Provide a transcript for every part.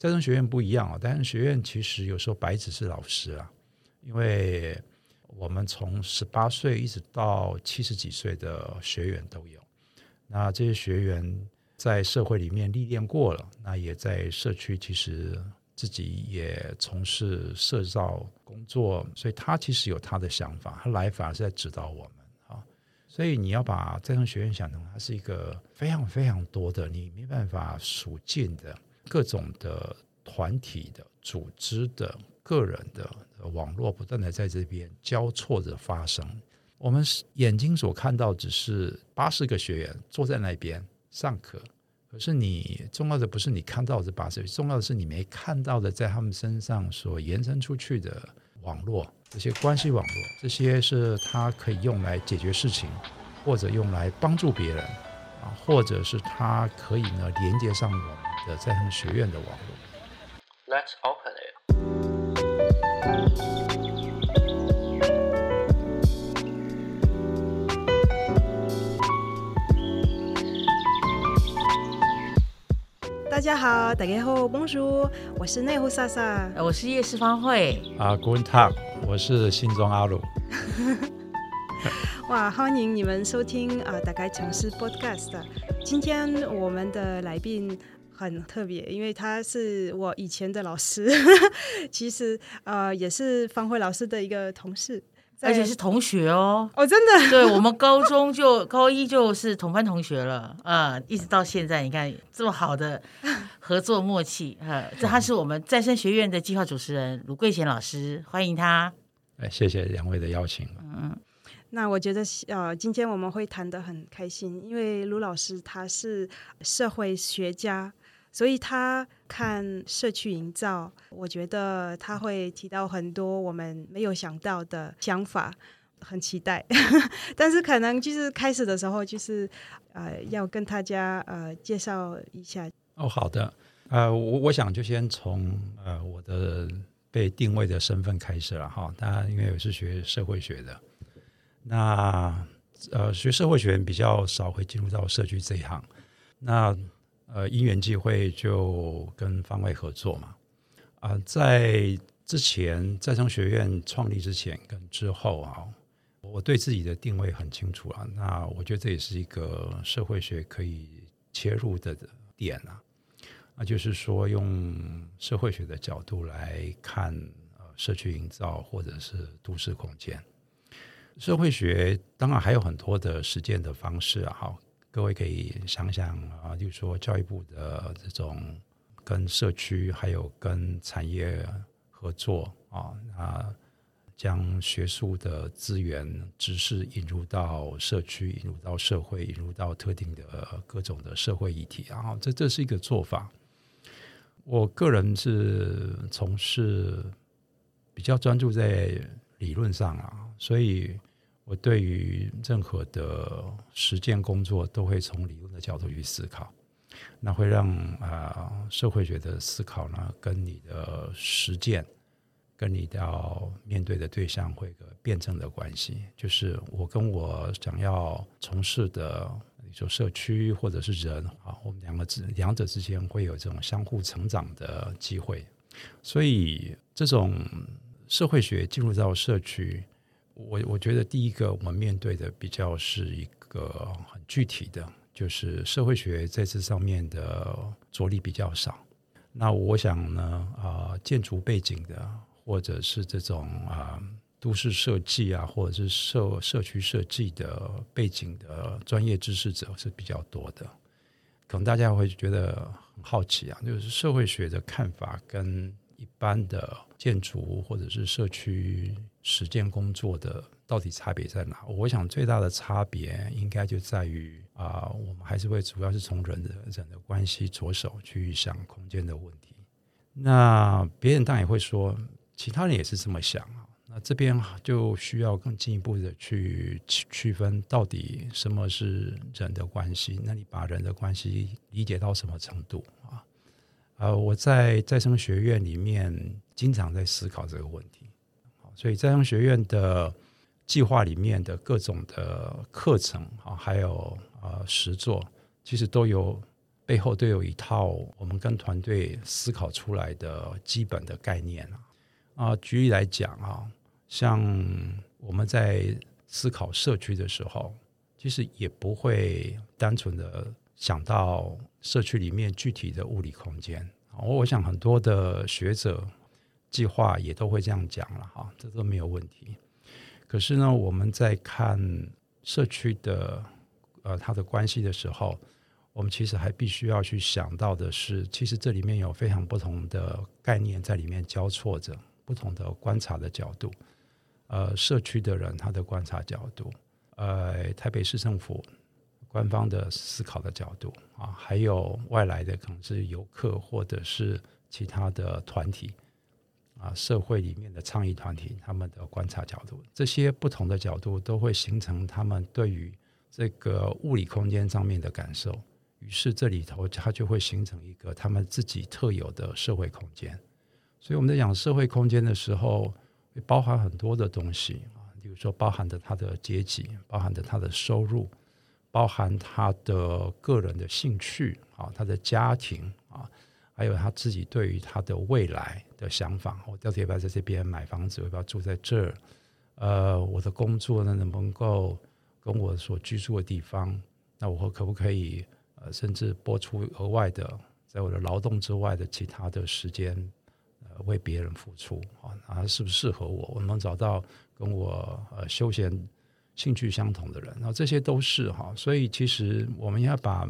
再生学院不一样啊，再生学院其实有时候白纸是老师啊，因为我们从十八岁一直到七十几岁的学员都有。那这些学员在社会里面历练过了，那也在社区其实自己也从事社造工作，所以他其实有他的想法，他来反而是在指导我们啊。所以你要把再生学院想成它是一个非常非常多的，你没办法数尽的各种的团体的、组织的、个人的网络，不断的在这边交错着发生。我们眼睛所看到只是八十个学员坐在那边上课，可是你重要的不是你看到的八十，重要的是你没看到的在他们身上所延伸出去的网络。这些关系网络，这些是他可以用来解决事情，或者用来帮助别人啊，或者是他可以呢连接上我们的再生学院的网络。Let's open it. 大家好，大家好，Bonjour，我是内湖莎莎，我是叶世芳慧啊，Guten Talk，我是新庄阿鲁。哇，欢迎你们收听啊，打开城市 Podcast。今天我们的来宾很特别，因为他是我以前的老师，其实呃也是方慧老师的一个同事。而且是同学哦，哦，真的，对，我们 高中就高一就是同班同学了，啊，一直到现在，你看这么好的合作默契，哈，这他是我们再生学院的计划主持人卢桂贤老师，欢迎他。哎，谢谢两位的邀请。嗯，那我觉得呃，今天我们会谈得很开心，因为卢老师他是社会学家。所以他看社区营造，我觉得他会提到很多我们没有想到的想法，很期待。但是可能就是开始的时候，就是呃要跟大家呃介绍一下。哦，好的，呃，我我想就先从呃我的被定位的身份开始了哈。当然，因为我是学社会学的，那呃学社会学比较少会进入到社区这一行，那。呃，因缘际会就跟方位合作嘛。啊、在之前再生学院创立之前跟之后啊，我对自己的定位很清楚啊。那我觉得这也是一个社会学可以切入的点啊。那就是说，用社会学的角度来看呃社区营造或者是都市空间。社会学当然还有很多的实践的方式啊，哈。各位可以想想啊，就是说教育部的这种跟社区还有跟产业合作啊，啊，将学术的资源、知识引入到社区、引入到社会、引入到特定的各种的社会议题，然后这这是一个做法。我个人是从事比较专注在理论上啊，所以。我对于任何的实践工作，都会从理论的角度去思考，那会让啊、社会学的思考呢，跟你的实践，跟你要面对的对象会有个辩证的关系。就是我跟我想要从事的，你说社区或者是人啊，我们两个之两者之间会有这种相互成长的机会。所以这种社会学进入到社区。我我觉得第一个我们面对的比较是一个很具体的，就是社会学在这上面的着力比较少。那我想呢，啊、建筑背景的，或者是这种啊、都市设计啊，或者是社社区设计的背景的专业知识者是比较多的。可能大家会觉得很好奇啊，就是社会学的看法跟一般的建筑或者是社区。实践工作的到底差别在哪？我想最大的差别应该就在于啊、我们还是会主要是从人的人的关系着手去想空间的问题。那别人当然也会说，其他人也是这么想啊。那这边就需要更进一步的去区分，到底什么是人的关系？那你把人的关系理解到什么程度啊？呃，我在再生学院里面经常在思考这个问题。所以再生学院的计划里面的各种的课程啊，还有呃实作，其实都有背后都有一套我们跟团队思考出来的基本的概念啊。啊，举例来讲啊，像我们在思考社区的时候，其实也不会单纯的想到社区里面具体的物理空间。我我想很多的学者计划也都会这样讲了哈，这都没有问题。可是呢，我们在看社区的呃它的关系的时候，我们其实还必须要去想到的是，其实这里面有非常不同的概念在里面交错着。不同的观察的角度，呃，社区的人他的观察角度，呃，台北市政府官方的思考的角度啊，还有外来的可能是游客或者是其他的团体啊，社会里面的倡议团体他们的观察角度，这些不同的角度都会形成他们对于这个物理空间上面的感受，于是这里头它就会形成一个他们自己特有的社会空间。所以我们在讲社会空间的时候，会包含很多的东西啊，比如说包含着他的阶级，包含着他的收入，包含他的个人的兴趣啊，他的家庭啊，还有他自己对于他的未来的想法。我到底要不要在这边买房子？我要不要住在这儿？呃，我的工作呢，能不能够跟我所居住的地方？那我可不可以呃，甚至拨出额外的，在我的劳动之外的其他的时间？呃为别人付出啊，啊，适不适合我？我能找到跟我呃休闲兴趣相同的人，然后这些都是哈。所以其实我们要把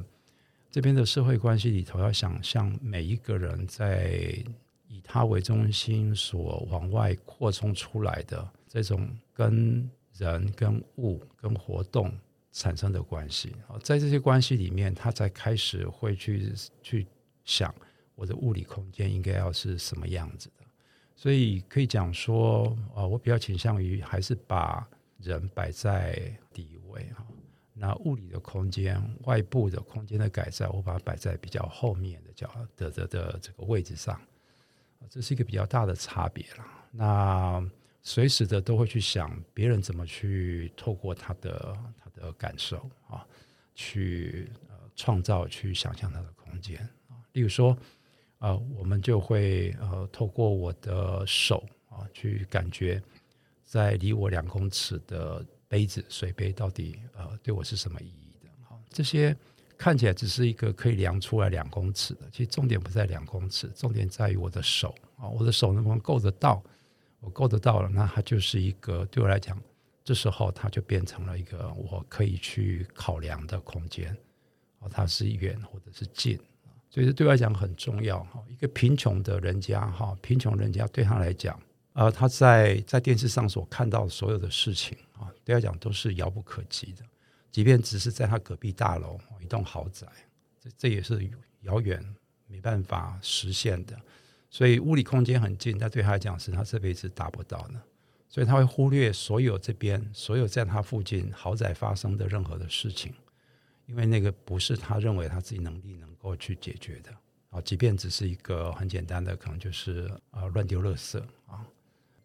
这边的社会关系里头，要想象每一个人在以他为中心所往外扩充出来的这种跟人、跟物、跟活动产生的关系啊，在这些关系里面，他才开始会去去想。我的物理空间应该要是什么样子的？所以可以讲说，啊，我比较倾向于还是把人摆在第一位哈。那物理的空间、外部的空间的改善，我把它摆在比较后面的角的的的这个位置上。这是一个比较大的差别了。那随时的都会去想别人怎么去透过他的他的感受啊，去呃创造、去想象他的空间啊。例如说。啊、呃，我们就会呃，透过我的手啊，去感觉在离我两公尺的杯子、水杯到底呃，对我是什么意义的？哈，这些看起来只是一个可以量出来两公尺的，其实重点不在两公尺，重点在于我的手啊，我的手能不能够得到？我够得到了，那它就是一个对我来讲，这时候它就变成了一个我可以去考量的空间，哦，它是远或者是近。所以对我来讲很重要哈。一个贫穷的人家哈，贫穷人家对他来讲，呃，他在在电视上所看到所有的事情啊，对他讲都是遥不可及的。即便只是在他隔壁大楼一栋豪宅，这这也是遥远没办法实现的。所以物理空间很近，但对他来讲是他这辈子达不到的。所以他会忽略所有这边所有在他附近豪宅发生的任何的事情。因为那个不是他认为他自己能力能够去解决的啊，即便只是一个很简单的，可能就是啊乱丢垃圾，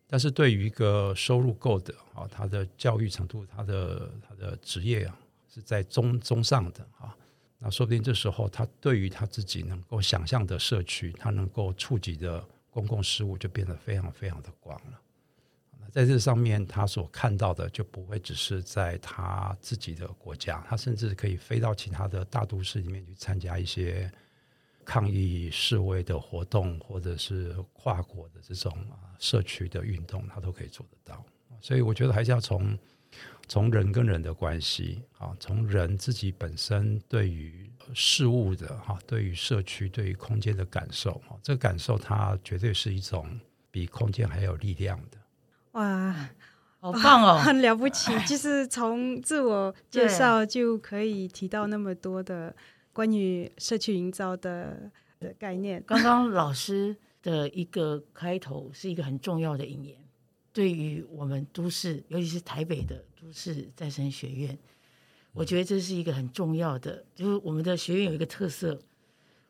但是对于一个收入够的啊，他的教育程度，他的他的职业啊是在中中上的啊，那说不定这时候他对于他自己能够想象的社区，他能够触及的公共事务就变得非常非常的广了。那在这上面，他所看到的就不会只是在他自己的国家，他甚至可以飞到其他的大都市里面去参加一些抗议示威的活动，或者是跨国的这种啊社区的运动，他都可以做得到。所以我觉得还是要从从人跟人的关系啊，从人自己本身对于事物的哈，对于社区、对于空间的感受啊，这个感受它绝对是一种比空间还有力量的。哇，好棒哦，很了不起！就是从自我介绍就可以提到那么多的关于社区营造的的概念。刚刚老师的一个开头是一个很重要的引言，对于我们都市，尤其是台北的都市再生学院，我觉得这是一个很重要的。就是我们的学院有一个特色，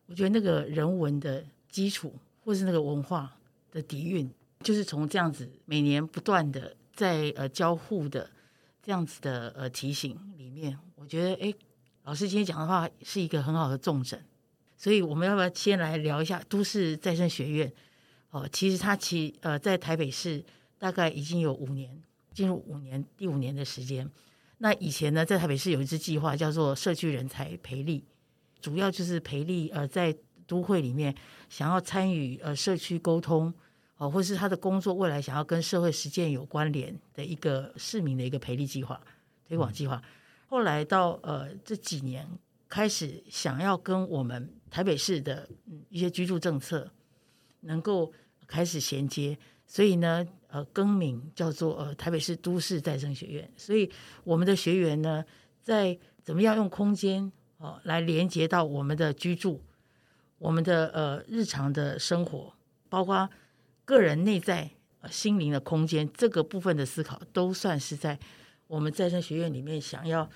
我觉得那个人文的基础，或是那个文化的底蕴。就是从这样子每年不断的在呃交互的这样子的呃提醒里面，我觉得哎，老师今天讲的话是一个很好的重诊。所以我们要不要先来聊一下都市再生学院？哦，其实它其呃在台北市大概已经有五年，进入五年第五年的时间。那以前呢，在台北市有一支计划叫做社区人才培力，主要就是培力呃在都会里面想要参与呃社区沟通哦，或是他的工作未来想要跟社会实践有关联的一个市民的一个培力计划、推广计划。后来到呃这几年开始想要跟我们台北市的一些居住政策能够开始衔接，所以呢。呃，更名叫做呃台北市都市再生学院，所以我们的学员呢，在怎么样用空间哦来连接到我们的居住，我们的呃日常的生活，包括个人内在、心灵的空间这个部分的思考，都算是在我们再生学院里面想要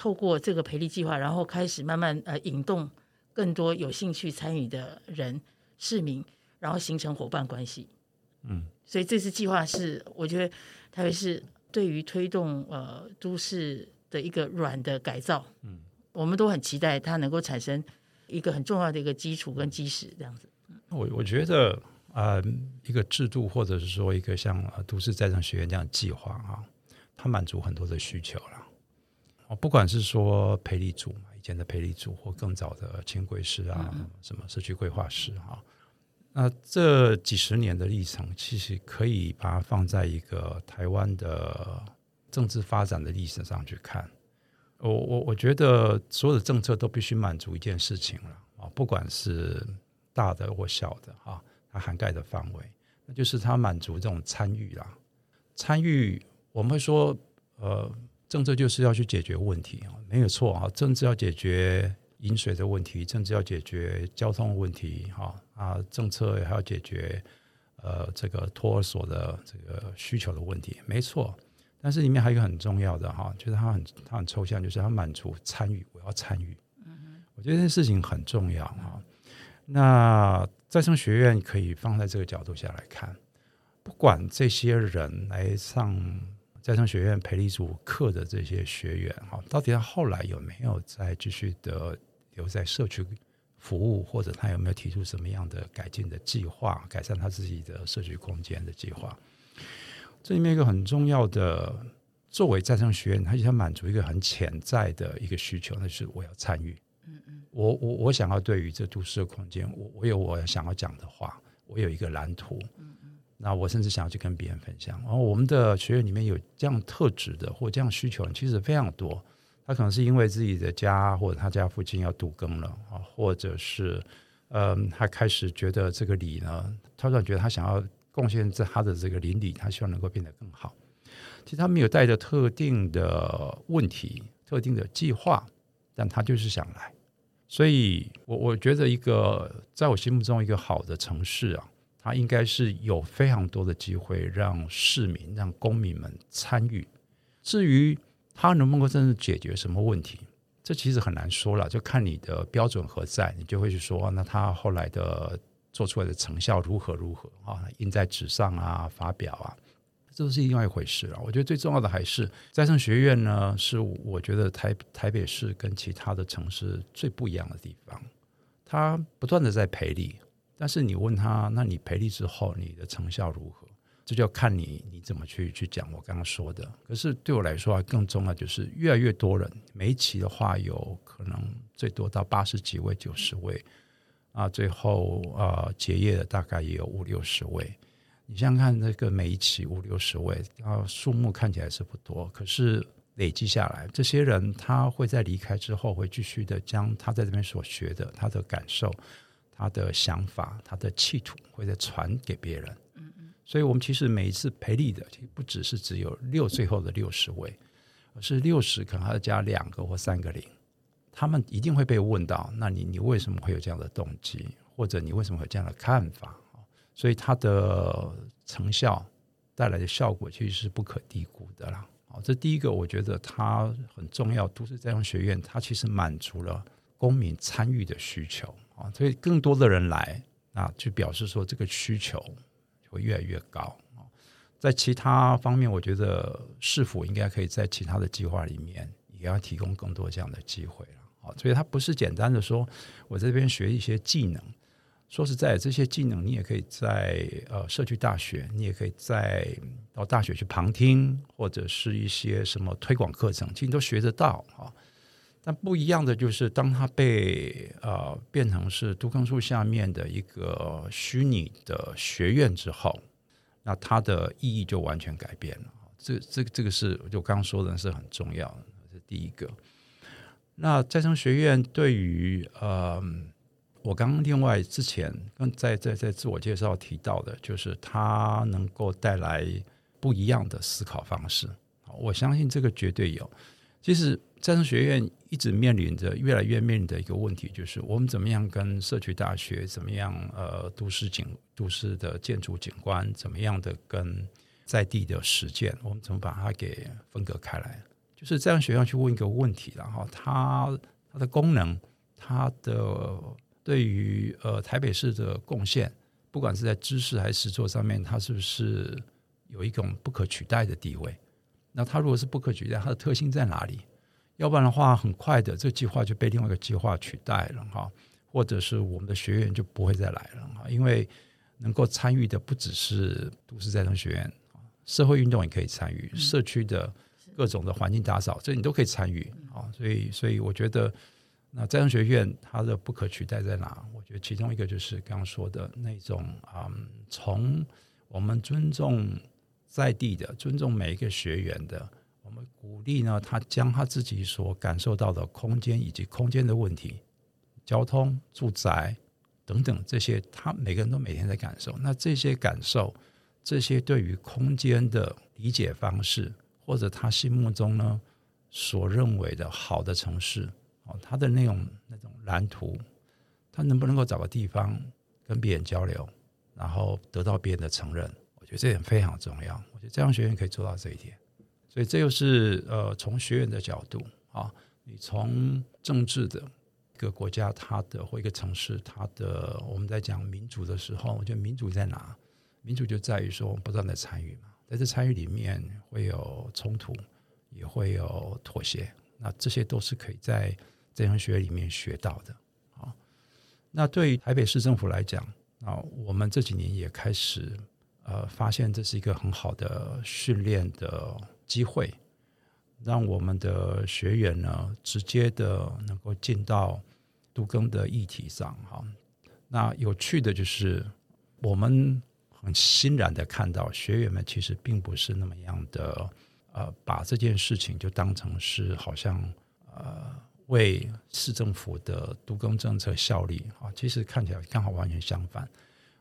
透过这个培力计划，然后开始慢慢呃引动更多有兴趣参与的人市民，然后形成伙伴关系。嗯。所以这次计划是，我觉得特别是对于推动呃都市的一个软的改造，嗯，我们都很期待它能够产生一个很重要的一个基础跟基石这样子。我我觉得啊、呃，一个制度或者是说一个像都市再生学院这样的计划啊，它满足很多的需求了。哦，不管是说培力组嘛，以前的培力组或更早的轻轨师啊，嗯、什么社区规划师哈。那这几十年的历程，其实可以把它放在一个台湾的政治发展的历史上去看。我我我觉得所有的政策都必须满足一件事情了啊，不管是大的或小的哈，它涵盖的范围，那就是它满足这种参与啦。参与我们会说，呃，政策就是要去解决问题啊，没有错啊，政治要解决。饮水的问题，政治要解决交通问题，哈啊，政策还要解决呃这个托儿所的这个需求的问题，没错。但是里面还有一个很重要的哈，就是它很它很抽象，就是它满足参与，我要参与。嗯，我觉得这件事情很重要哈。那再生学院可以放在这个角度下来看，不管这些人来上。再生学院培力组课的这些学员哈，到底他后来有没有再继续的留在社区服务，或者他有没有提出什么样的改进的计划，改善他自己的社区空间的计划？这里面一个很重要的，作为再生学院，它想满足一个很潜在的一个需求，那就是我要参与。嗯嗯，我我我想要对于这都市的空间，我我有我想要讲的话，我有一个蓝图。那我甚至想要去跟别人分享。然后我们的学员里面有这样特质的或这样需求，其实非常多。他可能是因为自己的家或者他家附近要都更了啊，或者是嗯，他开始觉得这个里呢，他突然觉得他想要贡献在他的这个邻里，他希望能够变得更好。其实他没有带着特定的问题、特定的计划，但他就是想来。所以我我觉得一个在我心目中一个好的城市啊。它应该是有非常多的机会让市民、让公民们参与。至于它能不能够真正解决什么问题，这其实很难说了，就看你的标准何在，你就会去说，那他后来的做出来的成效如何如何啊？印在纸上啊，发表啊，这都是另外一回事了。我觉得最重要的还是再生学院呢，是我觉得台台北市跟其他的城市最不一样的地方，它不断的在培力。但是你问他，那你培力之后，你的成效如何？这就要看你你怎么去去讲。我刚刚说的，可是对我来说啊，更重要就是越来越多人，每一期的话有可能最多到八十几位、九十位啊，最后啊结业的大概也有五六十位。你想想看，那个每一期五六十位，啊，数目看起来是不多，可是累积下来，这些人他会在离开之后，会继续的将他在这边所学的，他的感受。他的想法，他的企图，或者传给别人。嗯嗯，所以我们其实每一次培力的，其实不只是只有六最后的六十位，而是六十可能还要加两个或三个零。他们一定会被问到：那你你为什么会有这样的动机，或者你为什么会有这样的看法？所以它的成效带来的效果其实是不可低估的啦。好，这第一个，我觉得它很重要。都市再用学院，它其实满足了公民参与的需求。啊，所以更多的人来啊，就表示说这个需求会越来越高啊。在其他方面，我觉得市府应该可以在其他的计划里面也要提供更多这样的机会了。啊，所以它不是简单的说我这边学一些技能。说实在，这些技能你也可以在呃社区大学，你也可以在到大学去旁听，或者是一些什么推广课程，其实你都学得到啊。但不一样的就是，当它被呃变成是杜康树下面的一个虚拟的学院之后，那它的意义就完全改变了。这这这个是就刚刚说的是很重要的，这是第一个。那再生学院对于呃。我刚刚另外之前在在在自我介绍提到的，就是它能够带来不一样的思考方式。我相信这个绝对有。其实战争学院一直面临着越来越面临的一个问题，就是我们怎么样跟社区大学，怎么样呃都市景都市的建筑景观，怎么样的跟在地的实践，我们怎么把它给分隔开来？就是再生学院去问一个问题，然后它它的功能，它的。对于呃台北市的贡献，不管是在知识还是实作上面，它是不是有一种不可取代的地位？那它如果是不可取代，它的特性在哪里？要不然的话，很快的这个计划就被另外一个计划取代了哈，或者是我们的学员就不会再来了哈，因为能够参与的不只是都市再生学院，社会运动也可以参与，社区的各种的环境打扫，这你都可以参与啊，所以所以我觉得。那再生学院它的不可取代在哪？我觉得其中一个就是刚刚说的那种嗯，从我们尊重在地的，尊重每一个学员的，我们鼓励呢，他将他自己所感受到的空间以及空间的问题、交通、住宅等等这些，他每个人都每天在感受。那这些感受，这些对于空间的理解方式，或者他心目中呢所认为的好的城市。哦他的那种那种蓝图，他能不能够找个地方跟别人交流，然后得到别人的承认？我觉得这点非常重要。我觉得这样学院可以做到这一点。所以这又是呃，从学院的角度啊，你从政治的一个国家，它的或一个城市，它的我们在讲民主的时候，我觉得民主在哪？民主就在于说，我们不断的参与嘛，在这参与里面会有冲突，也会有妥协，那这些都是可以在。再生学里面学到的，好，那对于台北市政府来讲，啊，我们这几年也开始呃发现这是一个很好的训练的机会，让我们的学员呢直接的能够进到都更的议题上，哈。那有趣的就是，我们很欣然的看到学员们其实并不是那么样的呃，把这件事情就当成是好像呃。为市政府的都更政策效力啊，其实看起来刚好完全相反。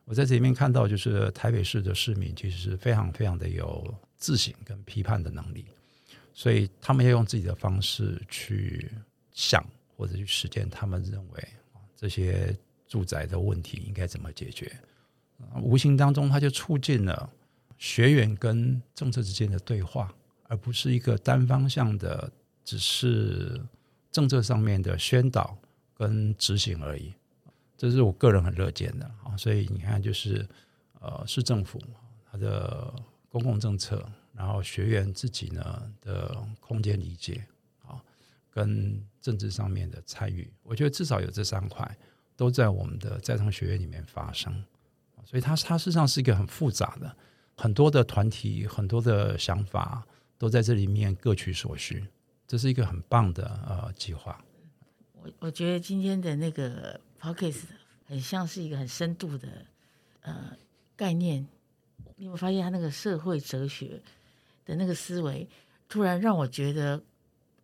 我在这里面看到，就是台北市的市民其实是非常非常的有自省跟批判的能力，所以他们要用自己的方式去想或者去实践，他们认为这些住宅的问题应该怎么解决。无形当中，他就促进了学员跟政策之间的对话，而不是一个单方向的，只是。政策上面的宣导跟执行而已，这是我个人很乐见的啊。所以你看，就是呃，市政府它的公共政策，然后学员自己呢的空间理解啊，跟政治上面的参与，我觉得至少有这三块都在我们的在场学院里面发生。所以它它事实上是一个很复杂的，很多的团体，很多的想法都在这里面各取所需。这是一个很棒的呃计划。我我觉得今天的那个 podcast 很像是一个很深度的呃概念。你有没有发现他那个社会哲学的那个思维，突然让我觉得，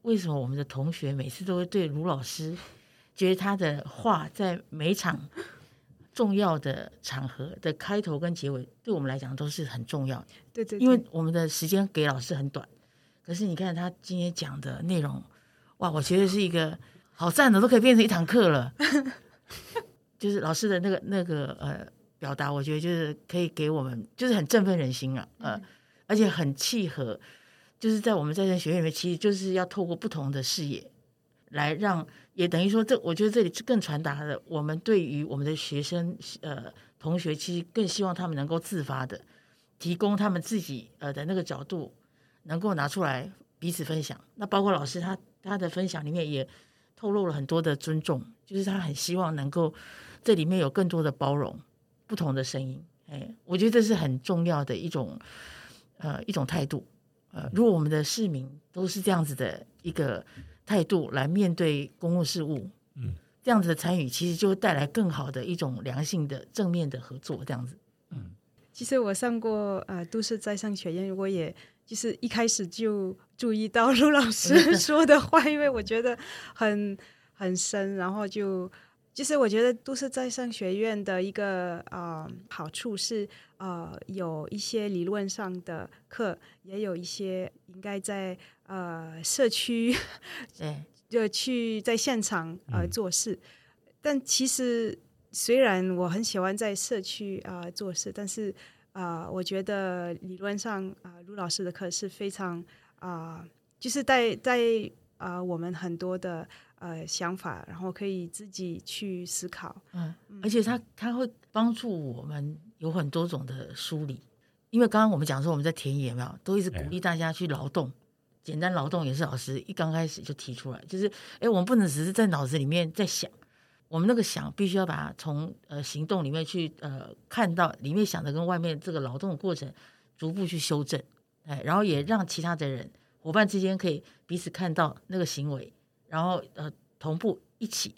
为什么我们的同学每次都会对卢老师觉得他的话在每场重要的场合的开头跟结尾，对我们来讲都是很重要的。对对，对，因为我们的时间给老师很短。可是你看他今天讲的内容，哇，我觉得是一个好赞的，都可以变成一堂课了。就是老师的那个那个呃表达，我觉得就是可以给我们，就是很振奋人心啊，呃，而且很契合，就是在我们在这学院里面，其实就是要透过不同的视野来让，也等于说这，我觉得这里更传达了我们对于我们的学生呃同学，其实更希望他们能够自发的提供他们自己呃的那个角度。能够拿出来彼此分享，那包括老师他他的分享里面也透露了很多的尊重，就是他很希望能够这里面有更多的包容，不同的声音。哎，我觉得这是很重要的一种呃一种态度。呃，如果我们的市民都是这样子的一个态度来面对公共事务，嗯，这样子的参与，其实就会带来更好的一种良性的正面的合作。这样子，嗯，其实我上过呃都市再生学院，我也就是一开始就注意到陆老师 说的话，因为我觉得很很深，然后就。其实我觉得都市再生学院的一个呃好处是呃有一些理论上的课，也有一些应该在呃社区，对，就去在现场呃做事。嗯、但其实虽然我很喜欢在社区啊、呃、做事，但是啊、呃，我觉得理论上啊、呃，卢老师的课是非常啊、呃，就是在在啊、呃、我们很多的。呃，想法，然后可以自己去思考。嗯，而且他他会帮助我们有很多种的梳理。因为刚刚我们讲说我们在田野嘛，都一直鼓励大家去劳动，哎、简单劳动也是老师一刚开始就提出来，就是哎，我们不能只是在脑子里面在想，我们那个想必须要把它从呃行动里面去呃看到里面想的跟外面这个劳动的过程逐步去修正，哎，然后也让其他的人伙伴之间可以彼此看到那个行为。然后呃，同步一起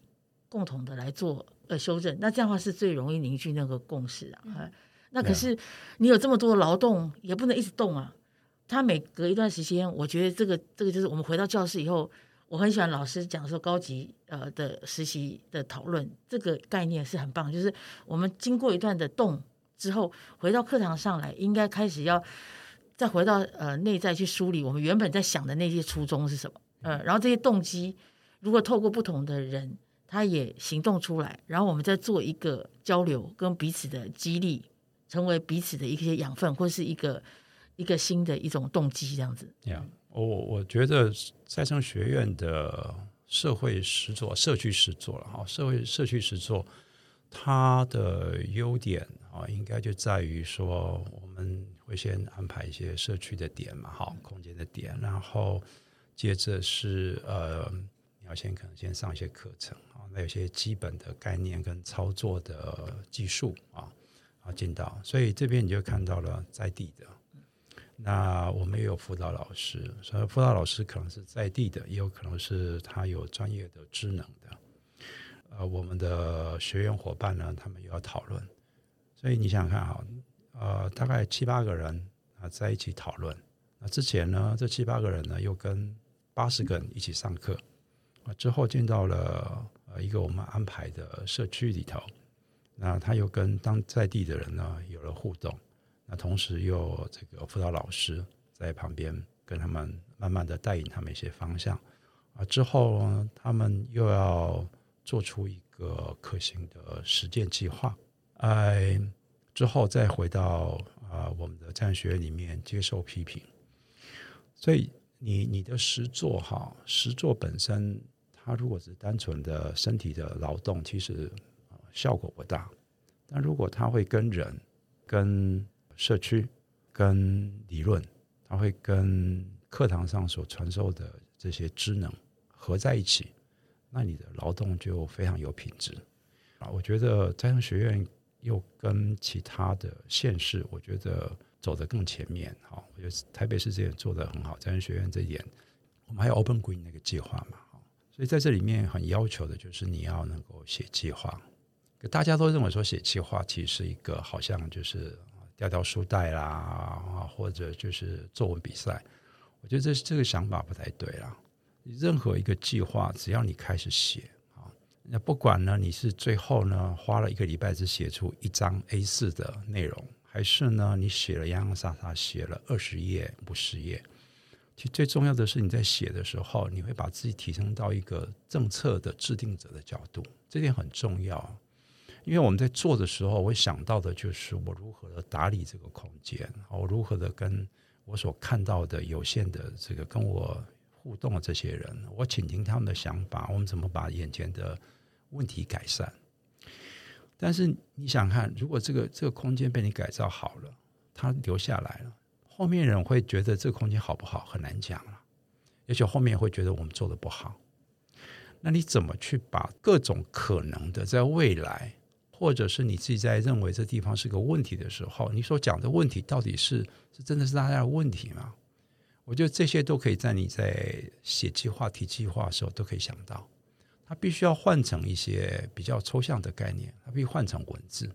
共同的来做呃修正，那这样的话是最容易凝聚那个共识啊。嗯、那可是你有这么多的劳动，也不能一直动啊。他每隔一段时间，我觉得这个这个就是我们回到教室以后，我很喜欢老师讲说高级呃的实习的讨论，这个概念是很棒。就是我们经过一段的动之后，回到课堂上来，应该开始要再回到呃内在去梳理我们原本在想的那些初衷是什么。呃，然后这些动机，如果透过不同的人，他也行动出来，然后我们再做一个交流，跟彼此的激励，成为彼此的一些养分，或是一个一个新的一种动机，这样子。呀，我我觉得再生学院的社会实作、社区实作了哈，社会社区实作，它的优点啊，应该就在于说，我们会先安排一些社区的点嘛，哈，空间的点，然后。接着是呃，你要先可能先上一些课程啊，那有些基本的概念跟操作的技术啊，啊进到，所以这边你就看到了在地的。那我们也有辅导老师，所以辅导老师可能是在地的，也有可能是他有专业的智能的。呃，我们的学员伙伴呢，他们又要讨论，所以你想想看哈，呃，大概七八个人啊在一起讨论。那之前呢，这七八个人呢又跟八十个人一起上课，啊，之后进到了呃一个我们安排的社区里头，那他又跟当在地的人呢有了互动，那同时又这个辅导老师在旁边跟他们慢慢的带领他们一些方向，啊，之后呢他们又要做出一个可行的实践计划，哎，之后再回到啊我们的战学里面接受批评，所以。你你的实作哈，实作本身，它如果是单纯的身体的劳动，其实效果不大。但如果它会跟人、跟社区、跟理论，它会跟课堂上所传授的这些知能合在一起，那你的劳动就非常有品质啊！我觉得再生学院又跟其他的县市，我觉得。走得更前面，哈，我觉得台北市这点做得很好，再生学院这一点，我们还有 Open Green 那个计划嘛，所以在这里面很要求的就是你要能够写计划。大家都认为说写计划其实是一个好像就是掉掉书袋啦，啊，或者就是作文比赛，我觉得这这个想法不太对啦。任何一个计划，只要你开始写啊，那不管呢你是最后呢花了一个礼拜只写出一张 A4 的内容。还是呢？你写了洋洋洒洒写了二十页、五十页，其实最重要的是你在写的时候，你会把自己提升到一个政策的制定者的角度，这点很重要。因为我们在做的时候，我想到的就是我如何的打理这个空间，我如何的跟我所看到的有限的这个跟我互动的这些人，我倾听他们的想法，我们怎么把眼前的问题改善。但是你想看，如果这个这个空间被你改造好了，它留下来了，后面人会觉得这个空间好不好很难讲了，也许后面会觉得我们做的不好。那你怎么去把各种可能的在未来，或者是你自己在认为这地方是个问题的时候，你所讲的问题到底是是真的是大家的问题吗？我觉得这些都可以在你在写计划、提计划的时候都可以想到。它必须要换成一些比较抽象的概念，它必须换成文字，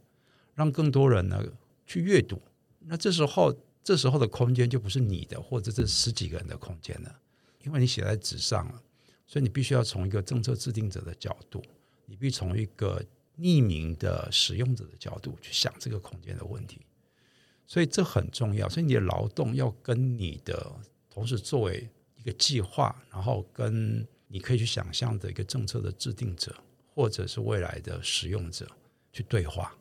让更多人呢去阅读。那这时候，这时候的空间就不是你的，或者这十几个人的空间了，因为你写在纸上了。所以你必须要从一个政策制定者的角度，你必须从一个匿名的使用者的角度去想这个空间的问题。所以这很重要。所以你的劳动要跟你的同时作为一个计划，然后跟你可以去想象的一个政策的制定者，或者是未来的使用者去对话。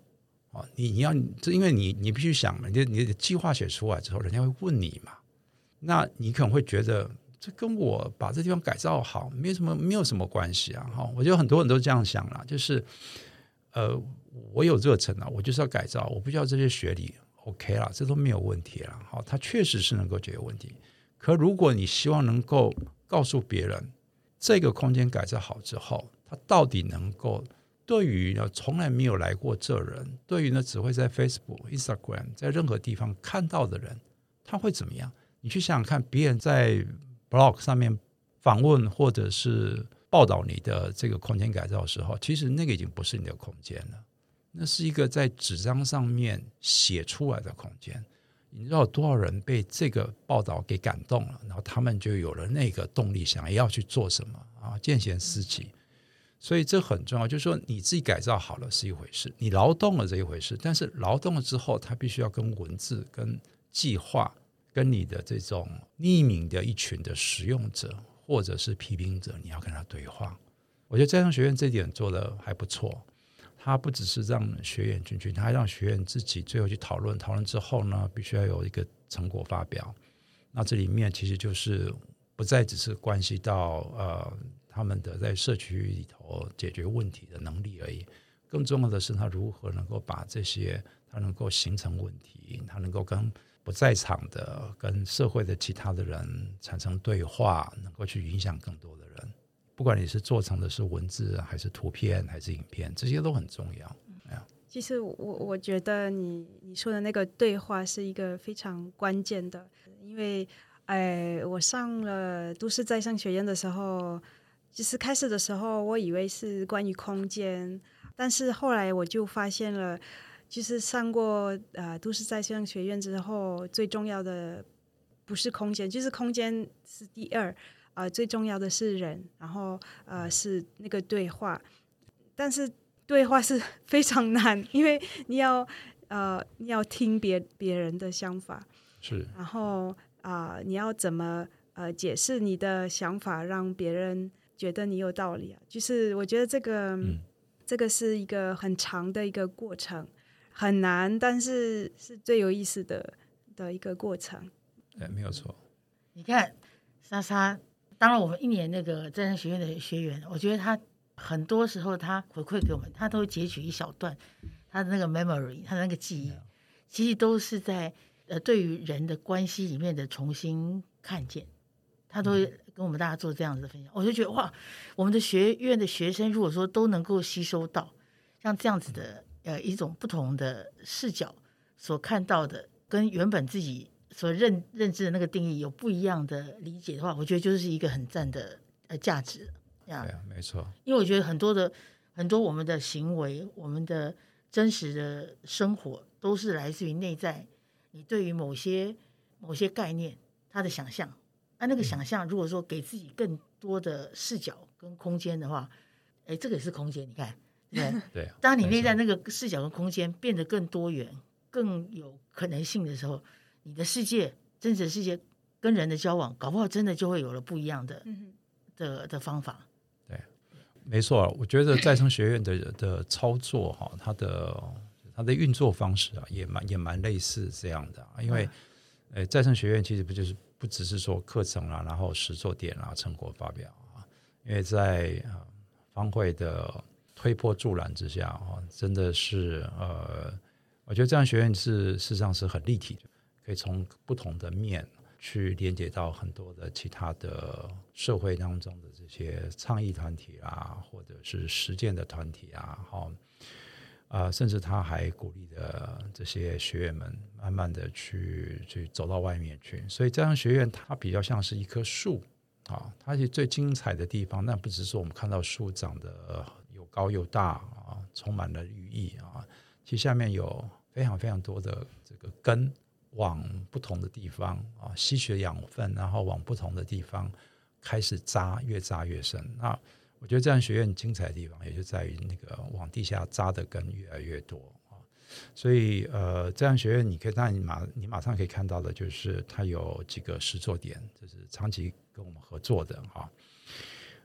啊，你你要这，因为你你必须想嘛，你你的计划写出来之后，人家会问你嘛，那你可能会觉得。这跟我把这地方改造好没什么，没有什么关系啊！哈，我觉得很多人都这样想了，就是，呃，我有热忱啊，我就是要改造，我不需要这些学历，OK 了，这都没有问题了。好，它确实是能够解决问题。可如果你希望能够告诉别人，这个空间改造好之后，它到底能够对于呢从来没有来过这人，对于呢只会在 Facebook、Instagram 在任何地方看到的人，他会怎么样？你去想想看，别人在 blog 上面访问或者是报道你的这个空间改造的时候，其实那个已经不是你的空间了，那是一个在纸张上面写出来的空间。你知道多少人被这个报道给感动了，然后他们就有了那个动力，想要去做什么啊，见贤思齐。所以这很重要，就是说你自己改造好了是一回事，你劳动了这一回事，但是劳动了之后，它必须要跟文字、跟计划。跟你的这种匿名的一群的使用者或者是批评者，你要跟他对话。我觉得在商学院这点做得还不错。他不只是让学员进去，他还让学员自己最后去讨论。讨论之后呢，必须要有一个成果发表。那这里面其实就是不再只是关系到呃他们的在社区里头解决问题的能力而已。更重要的是，他如何能够把这些他能够形成问题，他能够跟。不在场的跟社会的其他的人产生对话，能够去影响更多的人。不管你是做成的是文字，还是图片，还是影片，这些都很重要。其实我我觉得你你说的那个对话是一个非常关键的，因为哎，我上了都市再生学院的时候，其实开始的时候我以为是关于空间，但是后来我就发现了。就是上过呃都市再生学院之后，最重要的不是空间，就是空间是第二，呃，最重要的是人，然后呃是那个对话，但是对话是 非常难，因为你要呃你要听别别人的想法，是，然后啊、呃、你要怎么呃解释你的想法，让别人觉得你有道理啊？就是我觉得这个、嗯、这个是一个很长的一个过程。很难，但是是最有意思的的一个过程。哎，没有错。你看，莎莎当然我们一年那个战争学院的学员，我觉得他很多时候他回馈给我们，他都会截取一小段他的那个 memory，他的那个记忆，其实都是在呃对于人的关系里面的重新看见，他都会跟我们大家做这样子的分享。我就觉得哇，我们的学院的学生如果说都能够吸收到像这样子的。呃，一种不同的视角所看到的，跟原本自己所认认知的那个定义有不一样的理解的话，我觉得就是一个很赞的呃价值。对啊，没错。因为我觉得很多的很多我们的行为，我们的真实的生活，都是来自于内在你对于某些某些概念它的想象。啊，那个想象如果说给自己更多的视角跟空间的话，哎，这个也是空间。你看。对对，当你内在那个视角跟空间变得更多元、更有可能性的时候，你的世界、真实的世界跟人的交往，搞不好真的就会有了不一样的的的方法。对，没错，我觉得再生学院的的操作哈，它的它的运作方式啊，也蛮也蛮类似这样的。因为，呃，再生学院其实不就是不只是说课程啊，然后实作点啊，成果发表啊，因为在啊方会的。推波助澜之下，哈，真的是呃，我觉得这样学院是事实上是很立体的，可以从不同的面去连接到很多的其他的社会当中的这些倡议团体啊，或者是实践的团体啊，好，啊，甚至他还鼓励的这些学员们，慢慢的去去走到外面去。所以这样学院它比较像是一棵树啊，它是最精彩的地方。那不只是我们看到树长得有高有大啊，充满了寓意啊，其实下面有非常非常多的这个根。往不同的地方啊，吸取养分，然后往不同的地方开始扎，越扎越深。那我觉得这样学院精彩的地方，也就在于那个往地下扎的根越来越多啊。所以呃，这样学院你可以，当然你马你马上可以看到的就是它有几个实作点，就是长期跟我们合作的哈。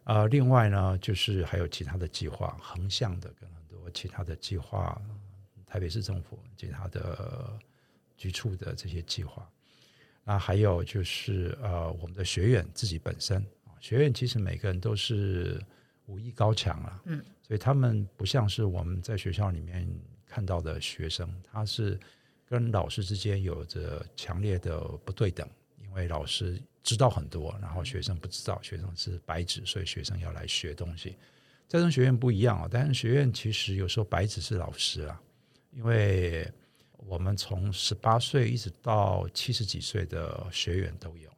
呃，另外呢，就是还有其他的计划，横向的跟很多其他的计划，台北市政府其他的。局处的这些计划，那还有就是呃，我们的学员自己本身啊，学员其实每个人都是武艺高强了，嗯，所以他们不像是我们在学校里面看到的学生，他是跟老师之间有着强烈的不对等，因为老师知道很多，然后学生不知道，学生是白纸，所以学生要来学东西。在这学院不一样啊，但是学院其实有时候白纸是老师啊，因为。我们从十八岁一直到七十几岁的学员都有，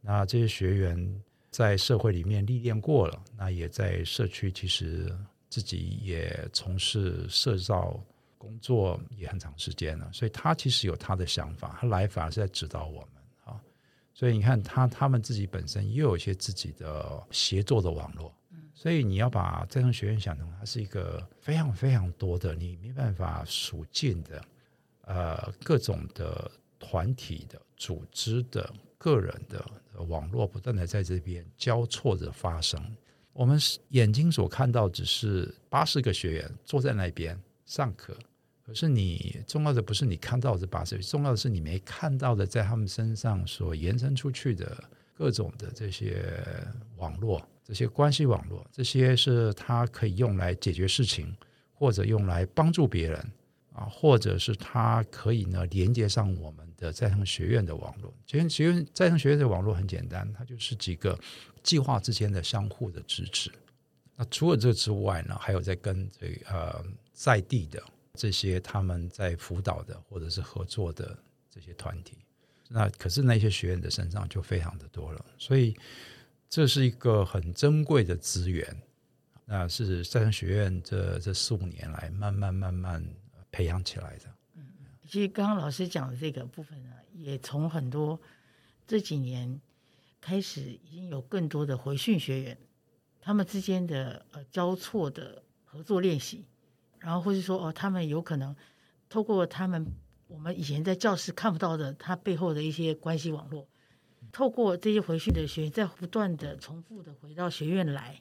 那这些学员在社会里面历练过了，那也在社区其实自己也从事社造工作也很长时间了，所以他其实有他的想法，他来反而是在指导我们啊。所以你看他他们自己本身又有一些自己的协作的网络，所以你要把这种学院想成它是一个非常非常多的，你没办法数尽的。呃，各种的团体的、组织的、个人的网络，不断的在这边交错着发生。我们眼睛所看到只是八十个学员坐在那边上课，可是你重要的不是你看到的八十，重要的是你没看到的，在他们身上所延伸出去的各种的这些网络、这些关系网络，这些是他可以用来解决事情，或者用来帮助别人。啊，或者是它可以呢连接上我们的在生学院的网络。其实学院在生学院的网络很简单，它就是几个计划之间的相互的支持。那除了这之外呢，还有在跟这呃在地的这些他们在辅导的或者是合作的这些团体。那可是那些学员的身上就非常的多了，所以这是一个很珍贵的资源。那是在生学院这这四五年来慢慢慢慢。培养起来的。嗯，其实刚刚老师讲的这个部分呢，也从很多这几年开始，已经有更多的回训学员，他们之间的呃交错的合作练习，然后或是说哦，他们有可能透过他们我们以前在教室看不到的他背后的一些关系网络，透过这些回训的学员，在不断的重复的回到学院来。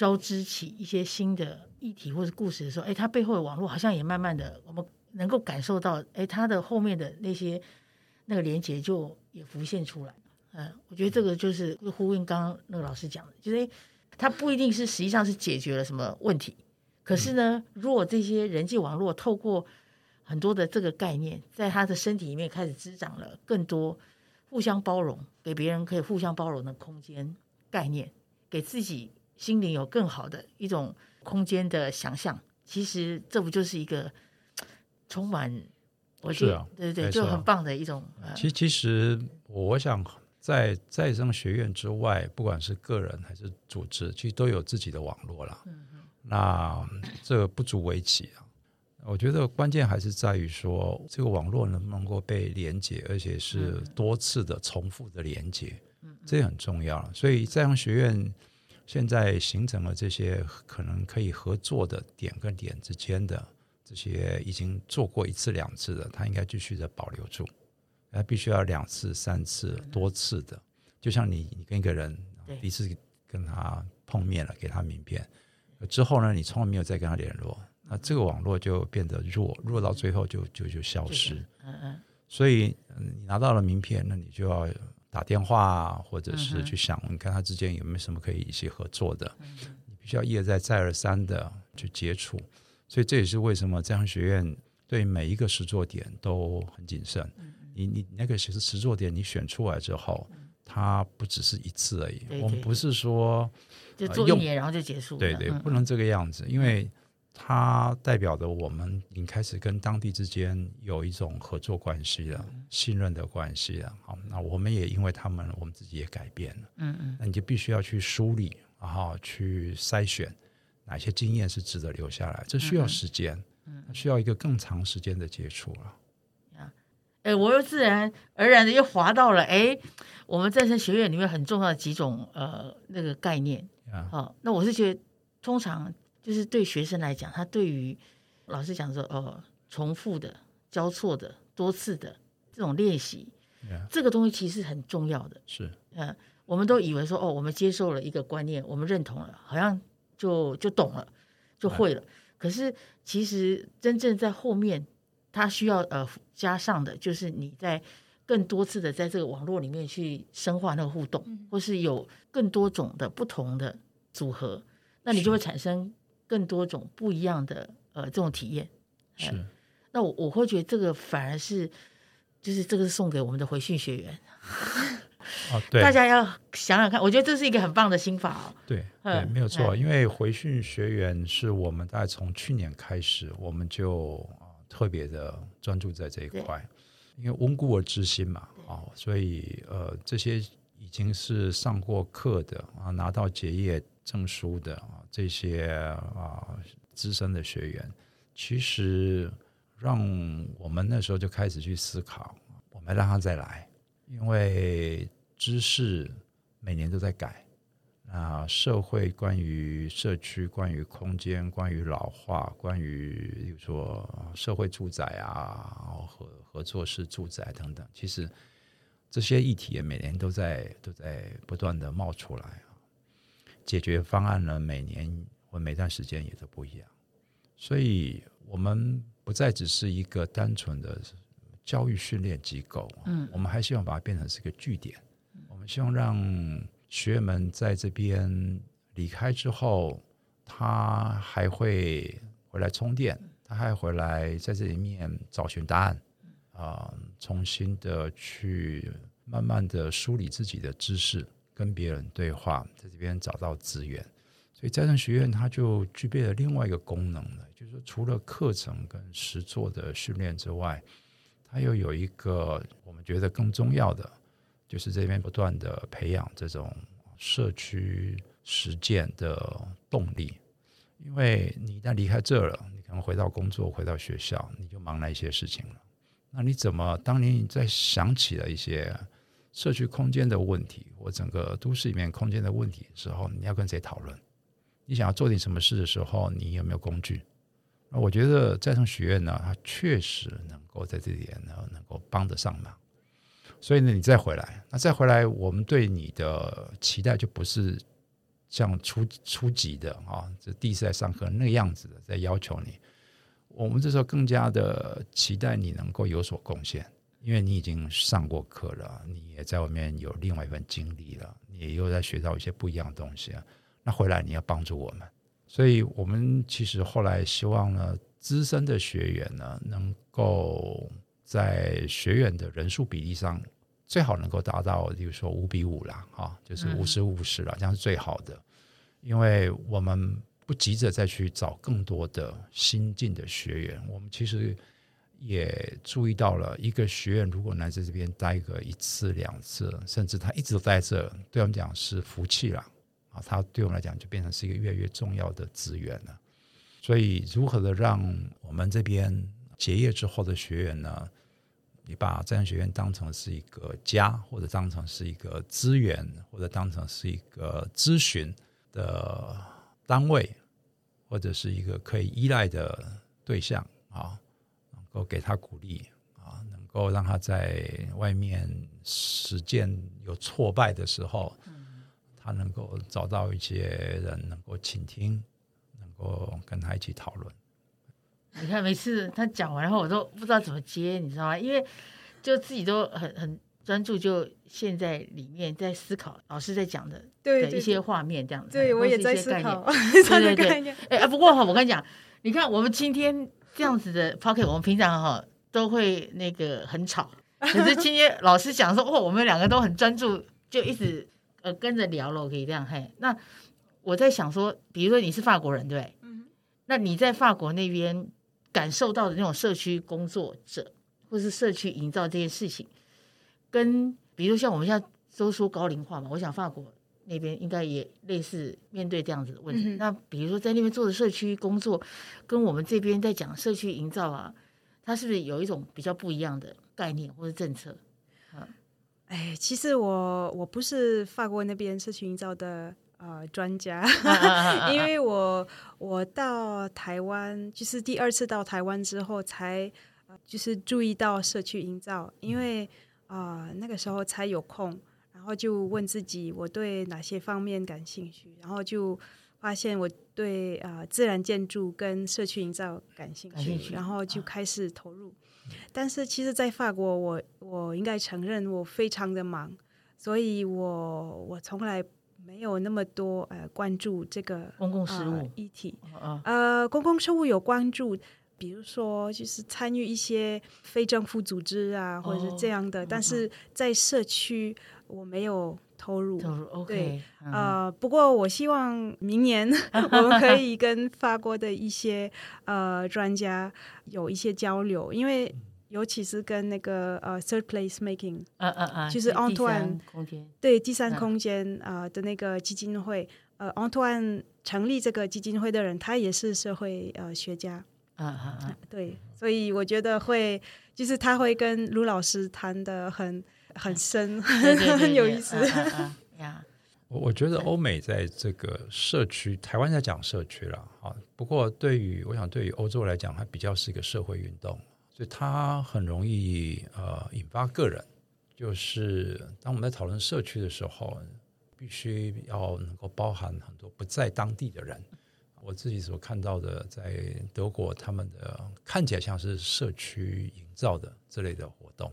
交织起一些新的议题或者故事的时候，哎，它背后的网络好像也慢慢的，我们能够感受到，哎，它的后面的那些那个连接就也浮现出来。嗯，我觉得这个就是呼应刚刚那个老师讲的，就是它不一定是实际上是解决了什么问题，可是呢，如果这些人际网络透过很多的这个概念，在他的身体里面开始滋长了更多互相包容，给别人可以互相包容的空间概念，给自己。心灵有更好的一种空间的想象，其实这不就是一个充满，我觉得，啊、对对对，就很棒的一种。其实，其实我想在在生学院之外，不管是个人还是组织，其实都有自己的网络了。嗯哼，那这个不足为奇啊。我觉得关键还是在于说，这个网络能不能够被连接，而且是多次的重复的连接，这很重要。所以在生学院。现在形成了这些可能可以合作的点跟点之间的这些已经做过一次两次的，他应该继续的保留住，他必须要两次、三次、多次的。就像你，你跟一个人第一次跟他碰面了，给他名片之后呢，你从来没有再跟他联络，那这个网络就变得弱，弱到最后就就就消失。嗯嗯。所以你拿到了名片，那你就要。打电话，或者是去想，你看他之间有没有什么可以一起合作的？你必须要一而再、再而三的去接触，所以这也是为什么这样学院对每一个实作点都很谨慎，你你那个其实实作点你选出来之后，它不只是一次而已。我们不是说就做一年然后就结束。对对，嗯、不能这个样子，因为它代表着我们已经开始跟当地之间有一种合作关系了，嗯、信任的关系了。好，那我们也因为他们，我们自己也改变了。嗯嗯，那你就必须要去梳理，然后去筛选哪些经验是值得留下来，这需要时间，嗯，需要一个更长时间的接触了。哎，我又自然而然的又滑到了哎，我们再生学院里面很重要的几种呃那个概念。好 Yeah.、哦，那我是觉得，通常就是对学生来讲，他对于老师讲说，哦，重复的、交错的、多次的这种练习，Yeah. 这个东西其实很重要的。是，嗯，我们都以为说，哦，我们接受了一个观念，我们认同了，好像就就懂了，就会了。可是其实真正在后面。他需要呃加上的，就是你在更多次的在这个网络里面去深化那个互动，嗯、或是有更多种的不同的组合，那你就会产生更多种不一样的呃这种体验。是，呃、那我我会觉得这个反而是，就是这个是送给我们的回训学员。哦，对，大家要想想看，我觉得这是一个很棒的心法哦。对，对，没有错，因为回训学员是我们大概从去年开始，我们就。特别的专注在这一块，因为温故而知新嘛，啊，所以呃，这些已经是上过课的啊，拿到结业证书的啊，这些啊资深的学员，其实让我们那时候就开始去思考，我们让他再来，因为知识每年都在改。啊，社会关于社区、关于空间、关于老化、关于比如说社会住宅啊，合合作式住宅等等，其实这些议题也每年都在都在不断的冒出来。解决方案呢，每年或每段时间也都不一样，所以我们不再只是一个单纯的教育训练机构，嗯，我们还希望把它变成是一个据点，我们希望让。学员们在这边离开之后，他还会回来充电，他还回来在这里面找寻答案，啊、呃，重新的去慢慢的梳理自己的知识，跟别人对话，在这边找到资源。所以再生学院它就具备了另外一个功能了，就是说除了课程跟实作的训练之外，它又有一个我们觉得更重要的。就是这边不断的培养这种社区实践的动力，因为你一旦离开这了，你可能回到工作、回到学校，你就忙那一些事情了。那你怎么当你在想起了一些社区空间的问题，或整个都市里面空间的问题的时候，你要跟谁讨论？你想要做点什么事的时候，你有没有工具？那我觉得再生学院呢，它确实能够在这点呢，能够帮得上忙。所以呢，你再回来，那再回来，我们对你的期待就不是像初初级的啊，这第一次来上课那个样子的，在要求你。我们这时候更加的期待你能够有所贡献，因为你已经上过课了，你也在外面有另外一份经历了，你也又在学到一些不一样的东西啊。那回来你要帮助我们，所以我们其实后来希望呢，资深的学员呢能够。在学员的人数比例上，最好能够达到，比如说五比五啦，哈，就是五十五十了，这样是最好的。因为我们不急着再去找更多的新进的学员，我们其实也注意到了，一个学员如果来在这边待个一次两次，甚至他一直都在这，对我们讲是福气了啊，他对我们来讲就变成是一个越来越重要的资源了。所以，如何的让我们这边结业之后的学员呢？你把再生学院当成是一个家，或者当成是一个资源，或者当成是一个咨询的单位，或者是一个可以依赖的对象啊，够给他鼓励啊，能够让他在外面实践有挫败的时候，他能够找到一些人能够倾听，能够跟他一起讨论。你看，每次他讲完后，我都不知道怎么接，你知道吗？因为就自己都很很专注，就陷在里面在思考老师在讲的对的一些画面，这样子。对，我也在思考。对对对。哎啊，不过哈，我跟你讲，你看我们今天这样子的 Podcast，我们平常哈都会那个很吵，可是今天老师讲说，哦，我们两个都很专注，就一直呃跟着聊了，我可以这样嘿。那我在想说，比如说你是法国人，对不对？嗯。那你在法国那边感受到的那种社区工作者，或是社区营造这件事情，跟比如像我们现在都说高龄化嘛，我想法国那边应该也类似面对这样子的问题。嗯、那比如说在那边做的社区工作，跟我们这边在讲社区营造啊，它是不是有一种比较不一样的概念或者政策？啊，哎，其实我我不是法国那边社区营造的呃专家，因为我我到台湾就是第二次到台湾之后才。就是注意到社区营造，因为啊、呃、那个时候才有空，然后就问自己我对哪些方面感兴趣，然后就发现我对啊、呃、自然建筑跟社区营造感兴趣，兴趣然后就开始投入。啊、但是其实，在法国我，我我应该承认我非常的忙，所以我我从来没有那么多呃关注这个公共事务、呃、议题。啊、呃，公共事务有关注。比如说，就是参与一些非政府组织啊，或者是这样的，哦、但是在社区我没有投入。投入，OK。对，呃，不过我希望明年 我们可以跟法国的一些呃专家有一些交流，因为尤其是跟那个呃 Third Place Making，嗯嗯嗯，就是 Antoine 空间，对第三空间啊、呃、的那个基金会，呃，Antoine 成立这个基金会的人，他也是社会呃学家。啊啊啊！对，所以我觉得会，就是他会跟卢老师谈的很很深，很有意思。呀，我我觉得欧美在这个社区，台湾在讲社区了啊。不过对于我想，对于欧洲来讲，它比较是一个社会运动，所以它很容易呃引发个人。就是当我们在讨论社区的时候，必须要能够包含很多不在当地的人。我自己所看到的，在德国，他们的看起来像是社区营造的这类的活动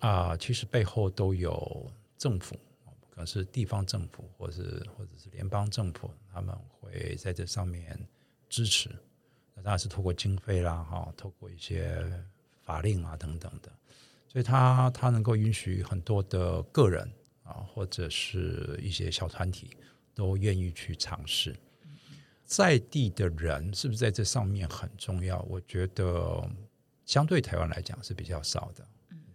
啊，其实背后都有政府，可能是地方政府，或是或者是联邦政府，他们会在这上面支持。那当然是透过经费啦，哈，透过一些法令啊等等的，所以他他能够允许很多的个人啊，或者是一些小团体都愿意去尝试。在地的人是不是在这上面很重要？我觉得相对台湾来讲是比较少的。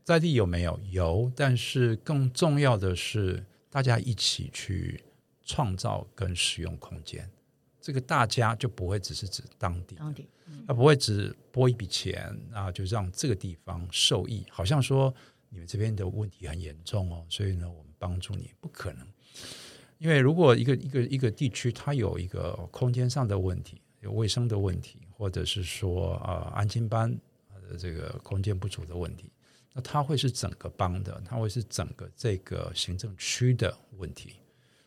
在地有没有？有，但是更重要的是大家一起去创造跟使用空间。这个大家就不会只是指当地，当地，他不会只拨一笔钱啊，就让这个地方受益。好像说你们这边的问题很严重哦，所以呢，我们帮助你，不可能。因为如果一个一个一个地区它有一个空间上的问题，有卫生的问题，或者是说啊安亲班的这个空间不足的问题，那它会是整个邦的，它会是整个这个行政区的问题，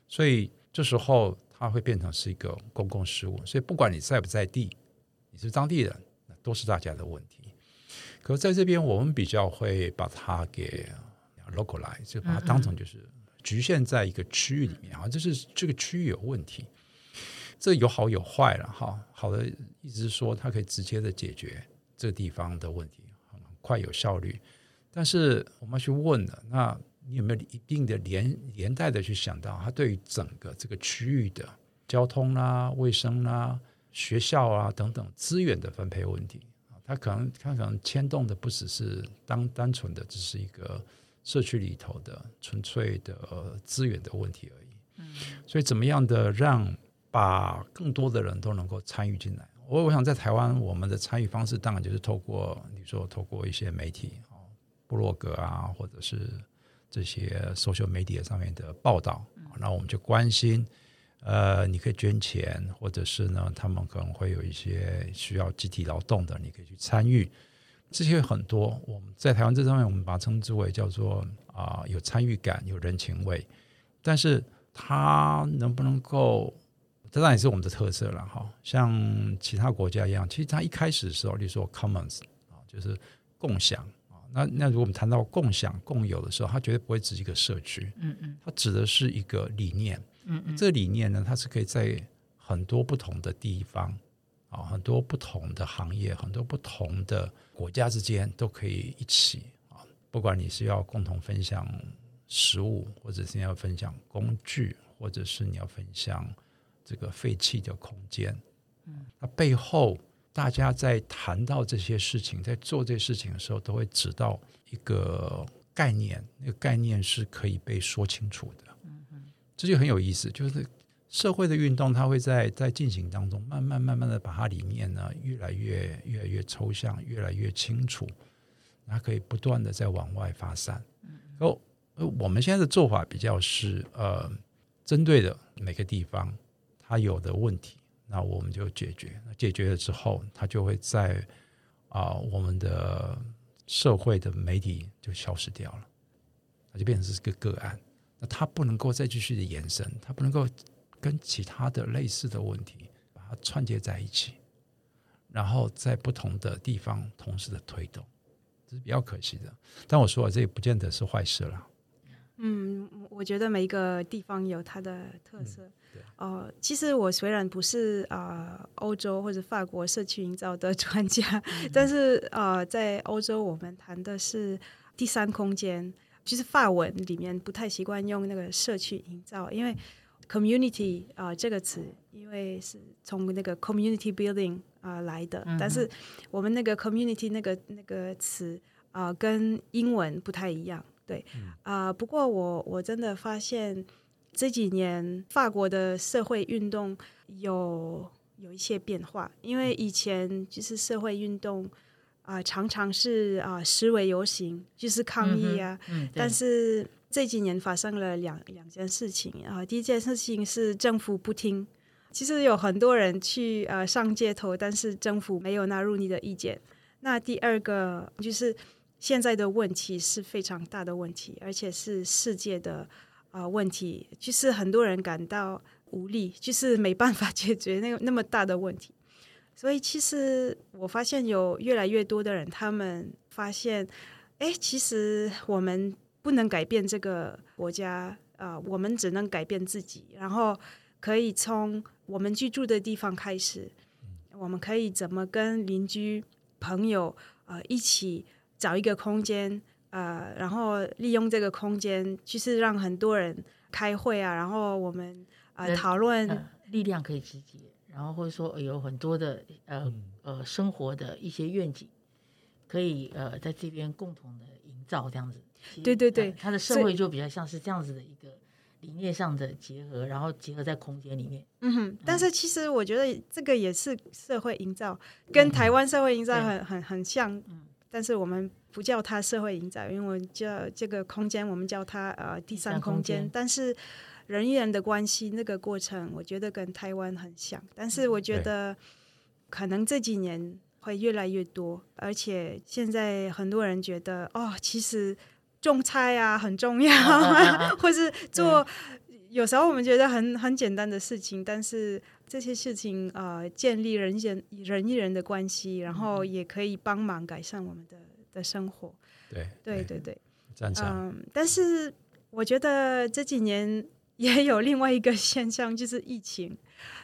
所以这时候它会变成是一个公共事务。所以不管你在不在地，你是当地人，那都是大家的问题。可是在这边，我们比较会把它给 localize，就把它当成就是。局限在一个区域里面啊，就是这个区域有问题，这有好有坏了哈。好的意思是说，它可以直接的解决这个地方的问题，很快有效率。但是我们要去问了，那你有没有一定的连连带的去想到，它对于整个这个区域的交通啦、卫生啦、学校啊等等资源的分配问题啊？它可能它可能牵动的不只是单单纯的只是一个。社区里头的纯粹的资源的问题而已，嗯，所以怎么样的让把更多的人都能够参与进来？我我想在台湾，我们的参与方式当然就是透过你说透过一些媒体哦，部落格啊，或者是这些 social media 上面的报道，那我们就关心，呃，你可以捐钱，或者是呢，他们可能会有一些需要集体劳动的，你可以去参与。这些很多，我们在台湾这上面，我们把它称之为叫做啊、呃，有参与感、有人情味。但是它能不能够，这当然也是我们的特色了哈。像其他国家一样，其实它一开始的时候，例如说 commons 啊，就是共享啊。那那如果我们谈到共享、共有的时候，它绝对不会指一个社区，嗯嗯，它指的是一个理念，嗯嗯，这个理念呢，它是可以在很多不同的地方。啊，很多不同的行业，很多不同的国家之间都可以一起啊，不管你是要共同分享食物，或者是要分享工具，或者是你要分享这个废弃的空间，嗯，那背后大家在谈到这些事情，在做这些事情的时候，都会指到一个概念，那个概念是可以被说清楚的，嗯嗯，这就很有意思，就是。社会的运动，它会在在进行当中，慢慢慢慢的把它里面呢，越来越越来越抽象，越来越清楚，它可以不断的在往外发散。哦，我们现在的做法比较是呃，针对的每个地方它有的问题，那我们就解决。解决了之后，它就会在啊、我们的社会的媒体就消失掉了，它就变成是个个案。那它不能够再继续的延伸，它不能够。跟其他的类似的问题，把它串接在一起，然后在不同的地方同时的推动，这是比较可惜的。但我说了，这也不见得是坏事了。嗯，我觉得每一个地方有它的特色。哦、嗯呃，其实我虽然不是啊、呃、欧洲或者法国社区营造的 专家，嗯、但是啊、呃，在欧洲我们谈的是第三空间，就是法文里面不太习惯用那个社区营造，因为。community 啊、呃，这个词因为是从那个 community building 啊、呃、来的，嗯、但是我们那个 community 那个那个词啊、呃、跟英文不太一样，对啊。不过我我真的发现这几年法国的社会运动有有一些变化，因为以前就是社会运动啊、呃、常常是啊、呃、示威游行，就是抗议啊，嗯嗯、但是。这几年发生了两两件事情啊，第一件事情是政府不听，其实有很多人去呃上街头，但是政府没有纳入你的意见。那第二个就是现在的问题是非常大的问题，而且是世界的啊、呃、问题，就是很多人感到无力，就是没办法 解决那个那么大的问题。所以其实我发现有越来越多的人，他们发现，哎，其实我们。不能改变这个国家啊、呃，我们只能改变自己。然后可以从我们居住的地方开始，我们可以怎么跟邻居、朋友啊、呃、一起找一个空间啊、呃，然后利用这个空间，就是让很多人开会啊，然后我们啊、呃、讨论、呃、力量可以集结，然后或者说有很多的呃呃生活的一些愿景，可以呃在这边共同的营造这样子。对对对，它的社会就比较像是这样子的一个理念上的结合，然后结合在空间里面。嗯哼，但是其实我觉得这个也是社会营造，跟台湾社会营造很很很像。嗯，但是我们不叫它社会营造，因为叫这个空间，我们叫它呃第三空间。但是人与人的关系那个过程，我觉得跟台湾很像。但是我觉得可能这几年会越来越多，而且现在很多人觉得哦，其实。种菜啊很重要，啊啊啊 或是做对有时候我们觉得很很简单的事情，但是这些事情呃建立人人人与人的关系，然后也可以帮忙改善我们的的生活。对对对对，赞成。嗯，但是我觉得这几年也有另外一个现象，就是疫情。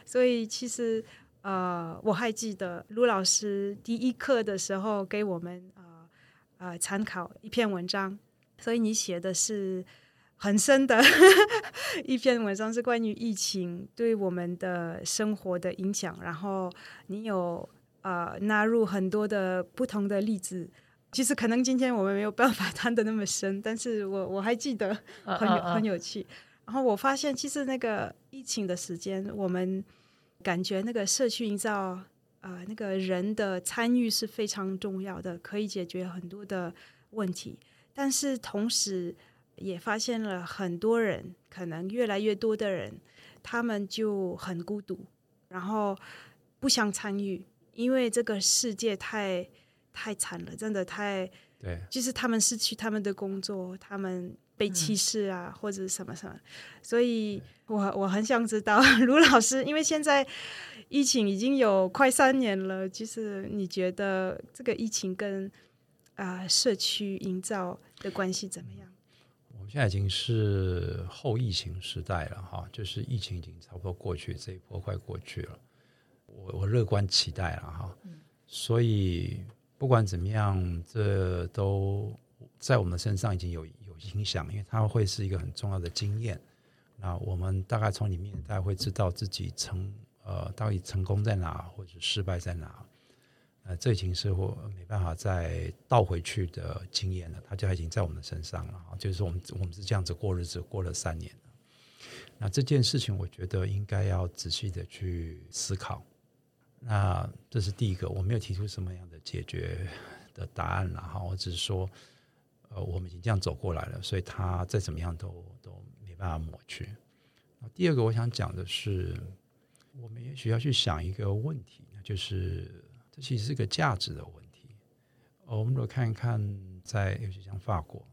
所以其实呃我还记得卢老师第一课的时候给我们呃呃参考一篇文章。所以你写的是很深的 一篇文章，是关于疫情对我们的生活的影响。然后你有呃纳入很多的不同的例子。其实可能今天我们没有办法 谈的那么深，但是我我还记得很有很有趣。然后我发现，其实那个疫情的时间，我们感觉那个社区营造啊、呃，那个人的参与是非常重要的，可以解决很多的问题。但是同时，也发现了很多人，可能越来越多的人，他们就很孤独，然后不想参与，因为这个世界太太惨了，真的太对，就是他们失去他们的工作，他们被歧视啊，嗯、或者什么什么。所以我我很想知道卢老师，因为现在疫情已经有快三年了，就是你觉得这个疫情跟啊、呃，社区营造的关系怎么样？现在已经是后疫情时代了，哈，就是疫情已经差不多过去，这一波快过去了。我我乐观期待了，哈。嗯、所以不管怎么样，这都在我们身上已经有有影响，因为它会是一个很重要的经验。那我们大概从里面大概会知道自己成呃到底成功在哪，或者失败在哪。呃，这已经是我没办法再倒回去的经验了，它就已经在我们身上了。就是我们我们是这样子过日子，过了三年。那这件事情，我觉得应该要仔细的去思考。那这是第一个，我没有提出什么样的解决的答案了哈，我只是说，呃，我们已经这样走过来了，所以它再怎么样都都没办法抹去。第二个，我想讲的是，我们也许要去想一个问题，就是。其实是个价值的问题。我们如果看一看，在尤其像法国，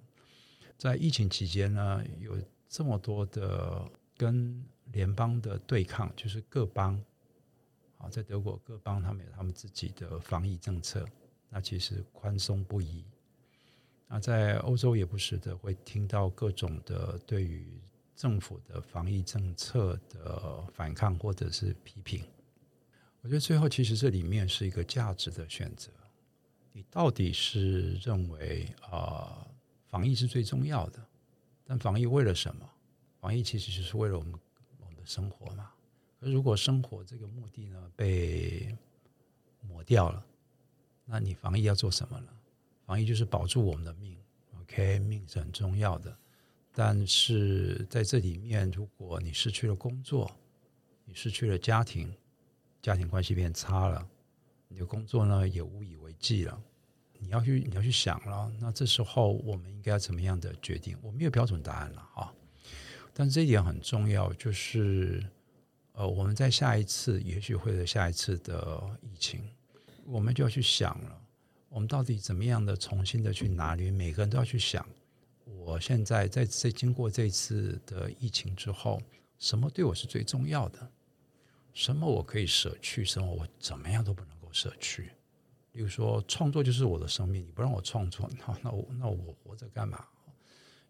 在疫情期间呢，有这么多的跟联邦的对抗，就是各邦。啊，在德国各邦他们有他们自己的防疫政策，那其实宽松不一。那在欧洲也不时的会听到各种的对于政府的防疫政策的反抗或者是批评。我觉得最后其实这里面是一个价值的选择，你到底是认为啊、呃，防疫是最重要的，但防疫为了什么？防疫其实就是为了我们我们的生活嘛。可如果生活这个目的呢被抹掉了，那你防疫要做什么呢？防疫就是保住我们的命，OK，命是很重要的。但是在这里面，如果你失去了工作，你失去了家庭。家庭关系变差了，你的工作呢也无以为继了。你要去，你要去想了。那这时候我们应该要怎么样的决定？我没有标准答案了啊。但这一点很重要，就是呃，我们在下一次，也许会有下一次的疫情，我们就要去想了。我们到底怎么样的重新的去拿捏？每个人都要去想。我现在在这经过这次的疫情之后，什么对我是最重要的？什么我可以舍去，什么我怎么样都不能够舍去。比如说，创作就是我的生命，你不让我创作，那那我那我活着干嘛？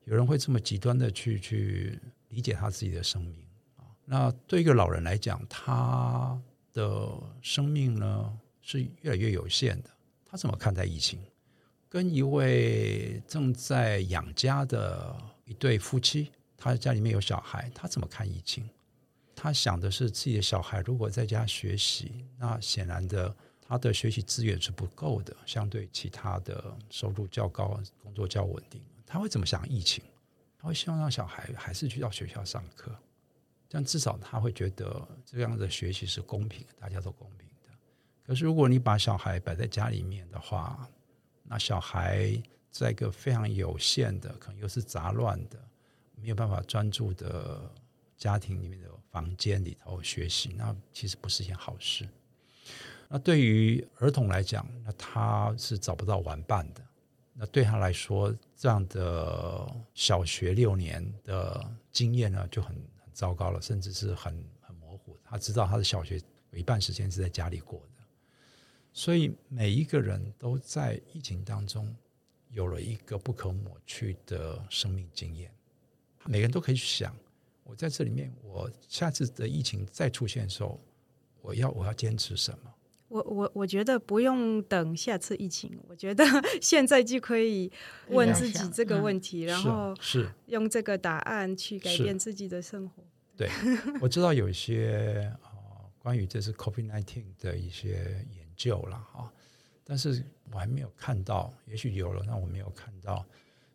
有人会这么极端的去去理解他自己的生命啊。那对一个老人来讲，他的生命呢是越来越有限的。他怎么看待疫情？跟一位正在养家的一对夫妻，他家里面有小孩，他怎么看疫情？他想的是自己的小孩如果在家学习，那显然的他的学习资源是不够的，相对其他的收入较高、工作较稳定，他会怎么想疫情？他会希望让小孩还是去到学校上课，这样至少他会觉得这样的学习是公平，大家都公平的。可是如果你把小孩摆在家里面的话，那小孩在一个非常有限的，可能又是杂乱的，没有办法专注的家庭里面的。房间里头学习，那其实不是一件好事。那对于儿童来讲，那他是找不到玩伴的。那对他来说，这样的小学六年的经验呢，就很很糟糕了，甚至是很很模糊。他知道他的小学有一半时间是在家里过的，所以每一个人都在疫情当中有了一个不可抹去的生命经验。每个人都可以去想。我在这里面，我下次的疫情再出现的时候，我要我要坚持什么？我我我觉得不用等下次疫情，我觉得 现在就可以问自己这个问题，然后是用这个答案去改变自己的生活。对，我知道有一些啊、呃，关于这是 COVID-19 的一些研究了啊，但是我还没有看到，也许有了，但我没有看到，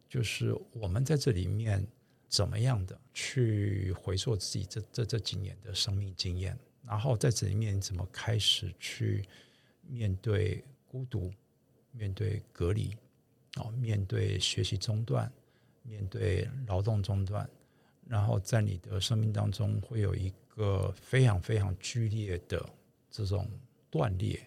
就是我们在这里面。怎么样的去回溯自己这这这几年的生命经验，然后在这里面怎么开始去面对孤独，面对隔离，哦，面对学习中断，面对劳动中断，然后在你的生命当中会有一个非常非常剧烈的这种断裂。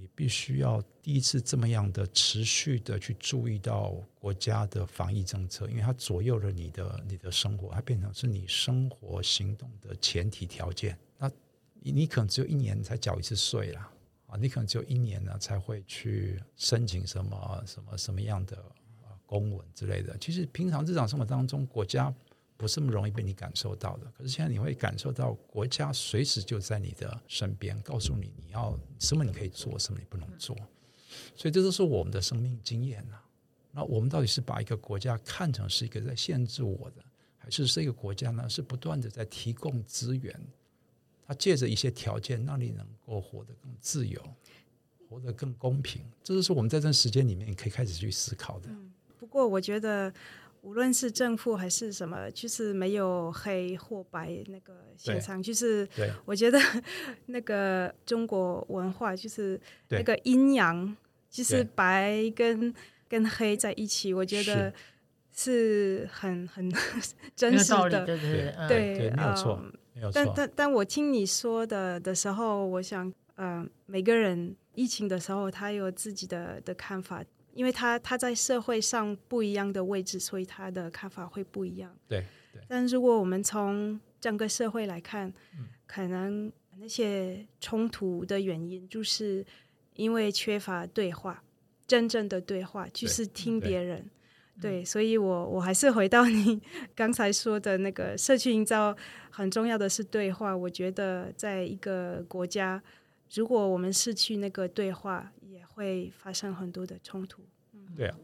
你必须要第一次这么样的持续的去注意到国家的防疫政策，因为它左右了你的你的生活，它变成是你生活行动的前提条件。那你可能只有一年才缴一次税啦，啊，你可能只有一年呢才会去申请什么什么什么样的公文之类的。其实平常日常生活当中，国家。不是那么容易被你感受到的，可是现在你会感受到国家随时就在你的身边，告诉你你要什么你可以做，什么你不能做，所以这都是我们的生命经验呐。那我们到底是把一个国家看成是一个在限制我的，还是这个国家呢是不断的在提供资源？它借着一些条件让你能够活得更自由，活得更公平。这就是我们在这时间里面可以开始去思考的。不过我觉得。无论是正负还是什么，就是没有黑或白那个现象。就是我觉得 那个中国文化就是那个阴阳，就是白跟跟黑在一起，我觉得是很很 真实的。对对对，对，没有错，没有错。但但但我听你说的的时候，我想，嗯、呃，每个人疫情的时候，他有自己的的看法。因为他他在社会上不一样的位置，所以他的看法会不一样。对，对。但如果我们从整个社会来看，嗯，可能那些冲突的原因，就是因为缺乏对话，真正的对话，就是听别人。对，对，所以我我还是回到你 刚才说的那个社区营造，很重要的是对话。我觉得在一个国家，如果我们失去那个对话，会发生很多的冲突。对啊，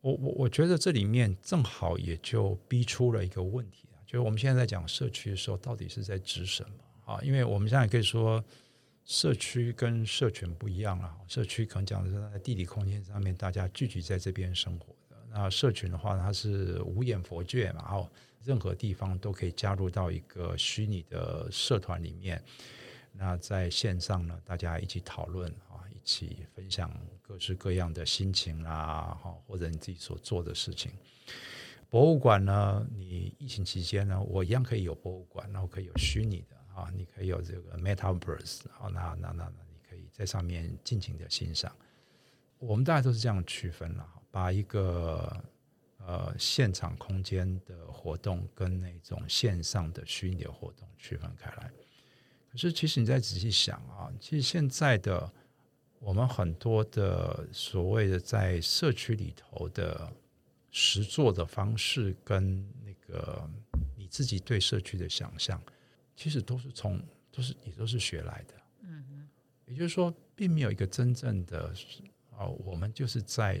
我我我觉得这里面正好也就逼出了一个问题啊，就是我们现在在讲社区的时候，到底是在指什么啊？因为我们现在可以说，社区跟社群不一样啊。社区可能讲的是在地理空间上面大家聚集在这边生活的，那社群的话，它是无眼佛界嘛，哦，任何地方都可以加入到一个虚拟的社团里面。那在线上呢，大家一起讨论啊。一起分享各式各样的心情啦，哈，或者你自己所做的事情。博物馆呢，你疫情期间呢，我一样可以有博物馆，然后可以有虚拟的啊，你可以有这个 Metaverse 啊，那那那那，你可以在上面尽情的欣赏。我们大家都是这样区分了，把一个呃现场空间的活动跟那种线上的虚拟的活动区分开来。可是，其实你再仔细想啊，其实现在的。我们很多的所谓的在社区里头的实作的方式，跟那个你自己对社区的想象，其实都是从都是也都是学来的。嗯哼，也就是说，并没有一个真正的啊，我们就是在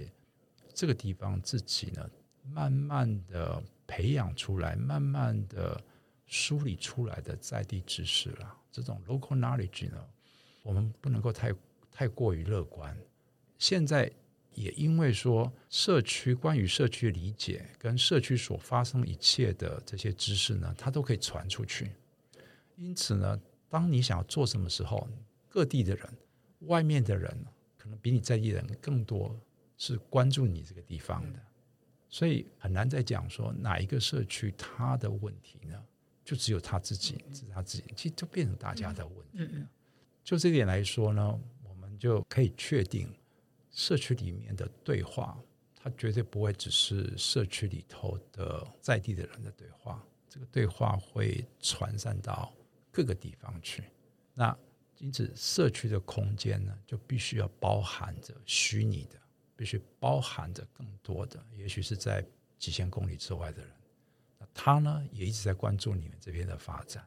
这个地方自己呢，慢慢的培养出来，慢慢的梳理出来的在地知识了。这种 local knowledge 呢，我们不能够太。太过于乐观，现在也因为说社区关于社区理解跟社区所发生一切的这些知识呢，它都可以传出去。因此呢，当你想要做什么时候，各地的人、外面的人，可能比你在地人更多是关注你这个地方的，所以很难再讲说哪一个社区它的问题呢，就只有他自己，是他自己，其实就变成大家的问题。就这点来说呢。我们就可以确定，社区里面的对话，它绝对不会只是社区里头的在地的人的对话，这个对话会传散到各个地方去。那因此，社区的空间呢，就必须要包含着虚拟的，必须包含着更多的，也许是在几千公里之外的人。他呢，也一直在关注你们这边的发展，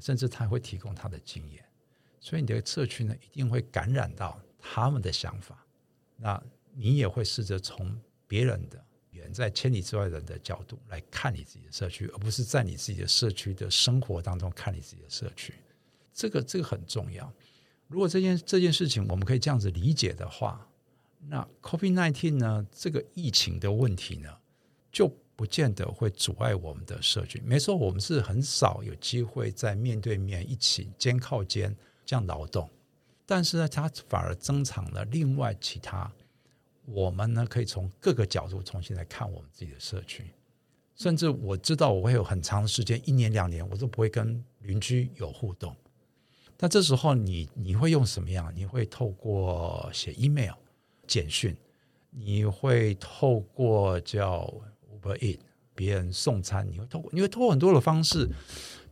甚至他会提供他的经验。所以你的社区呢，一定会感染到他们的想法，那你也会试着从别人的远在千里之外人的角度来看你自己的社区，而不是在你自己的社区的生活当中看你自己的社区。这个这个很重要。如果这件这件事情我们可以这样子理解的话，那 COVID-19 呢，这个疫情的问题呢，就不见得会阻碍我们的社区。没错，我们是很少有机会在面对面一起肩靠肩。这样劳动，但是呢，它反而增长了另外其他，我们呢可以从各个角度重新来看我们自己的社区，甚至我知道我会有很长时间，一年两年我都不会跟邻居有互动，但这时候你你会用什么样？你会透过写 email、简讯，你会透过叫 Uber Eat 别人送餐，你会透过你会透过很多的方式。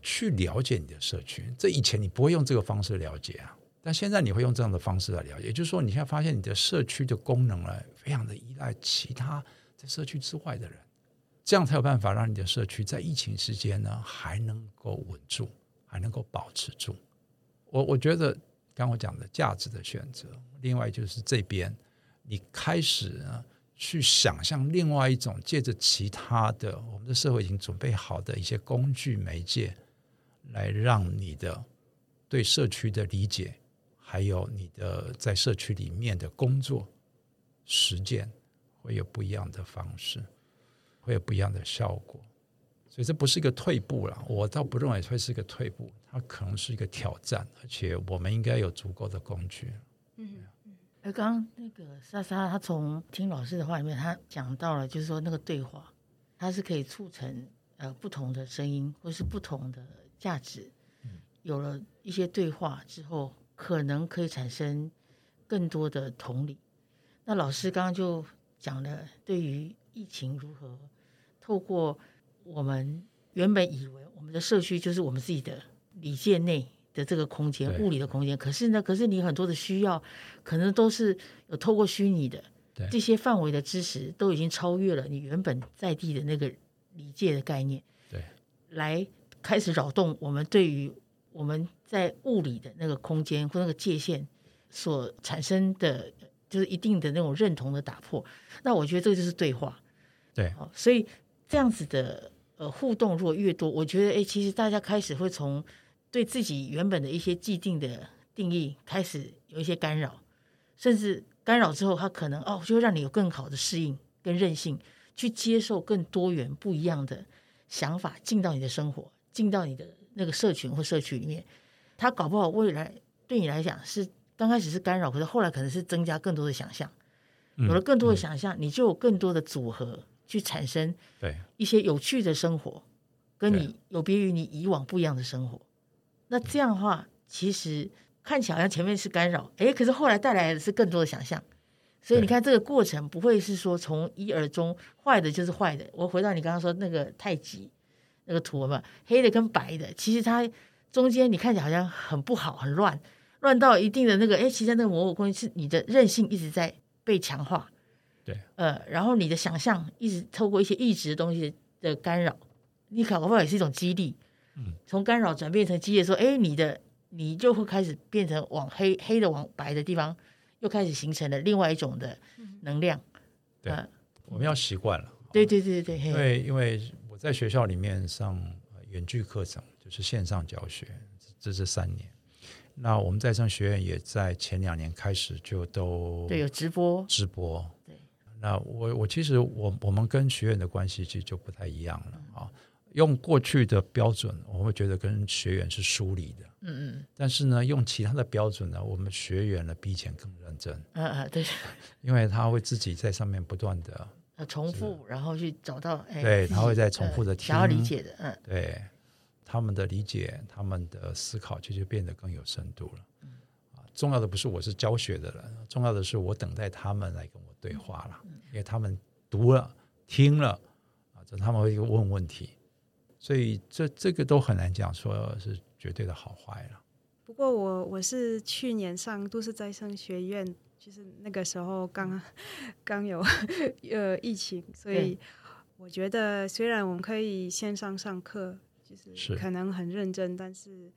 去了解你的社区，这以前你不会用这个方式了解啊，但现在你会用这样的方式来了解。也就是说，你现在发现你的社区的功能呢，非常的依赖其他在社区之外的人，这样才有办法让你的社区在疫情时间呢还能够稳住，还能够保持住。我我觉得刚我讲的价值的选择，另外就是这边你开始呢去想象另外一种，借着其他的我们的社会已经准备好的一些工具媒介，来让你的对社区的理解，还有你的在社区里面的工作实践，会有不一样的方式，会有不一样的效果。所以这不是一个退步了，我倒不认为会是一个退步，它可能是一个挑战，而且我们应该有足够的工具。刚刚那个莎莎，她从听老师的话里面，她讲到了，就是说那个对话，它是可以促成呃不同的声音，或是不同的价值。有了一些对话之后，可能可以产生更多的同理。那老师刚刚就讲了，对于疫情如何透过我们原本以为我们的社区就是我们自己的里界内。的这个空间，物理的空间，可是呢，可是你很多的需要，可能都是有透过虚拟的这些范围的知识，都已经超越了你原本在地的那个理解的概念，对，来开始扰动我们对于我们在物理的那个空间或那个界限所产生的，就是一定的那种认同的打破。那我觉得这个就是对话，对，所以这样子的呃互动如果越多，我觉得哎，其实大家开始会从。对自己原本的一些既定的定义开始有一些干扰，甚至干扰之后，它可能哦，就会让你有更好的适应跟韧性，去接受更多元不一样的想法进到你的生活，进到你的那个社群或社区里面。他搞不好未来对你来讲是刚开始是干扰，可是后来可能是增加更多的想象，有了更多的想象，你就有更多的组合去产生对一些有趣的生活，跟你有别于你以往不一样的生活。那这样的话，其实看起来好像前面是干扰，哎，可是后来带来的是更多的想象。所以你看这个过程不会是说从一而终，坏的就是坏的。我回到你刚刚说那个太极那个图嘛，黑的跟白的，其实它中间你看起来好像很不好，很乱，乱到一定的那个，哎，其实那个模糊空间是你的韧性一直在被强化。对，呃，然后你的想象一直透过一些意志的东西的干扰，你搞不好也是一种激励。从干扰转变成激烈，说：“哎，你的你就会开始变成往黑黑的往白的地方，又开始形成了另外一种的能量。对”对，我们要习惯了。对对对对对，因为因为我在学校里面上远距课程，就是线上教学，这是三年。那我们在上学院也在前两年开始就都对有直播直播。对，那我我其实我我们跟学院的关系其实就不太一样了啊。嗯用过去的标准，我会觉得跟学员是疏离的。嗯嗯。但是呢，用其他的标准呢，我们学员呢比以前更认真。嗯嗯，对。因为他会自己在上面不断的重复，然后去找到。对，他会在重复的听。想要理解的，嗯。对，他们的理解，他们的思考，其实变得更有深度了。嗯。啊，重要的不是我是教学的人，重要的是我等待他们来跟我对话了。嗯。因为他们读了、听了，啊，这他们会问问题。所以这这个都很难讲，说是绝对的好坏了。不过我我是去年上都市再生学院，就是那个时候刚 刚有呃疫情，所以我觉得虽然我们可以线上上课，就是可能很认真，但是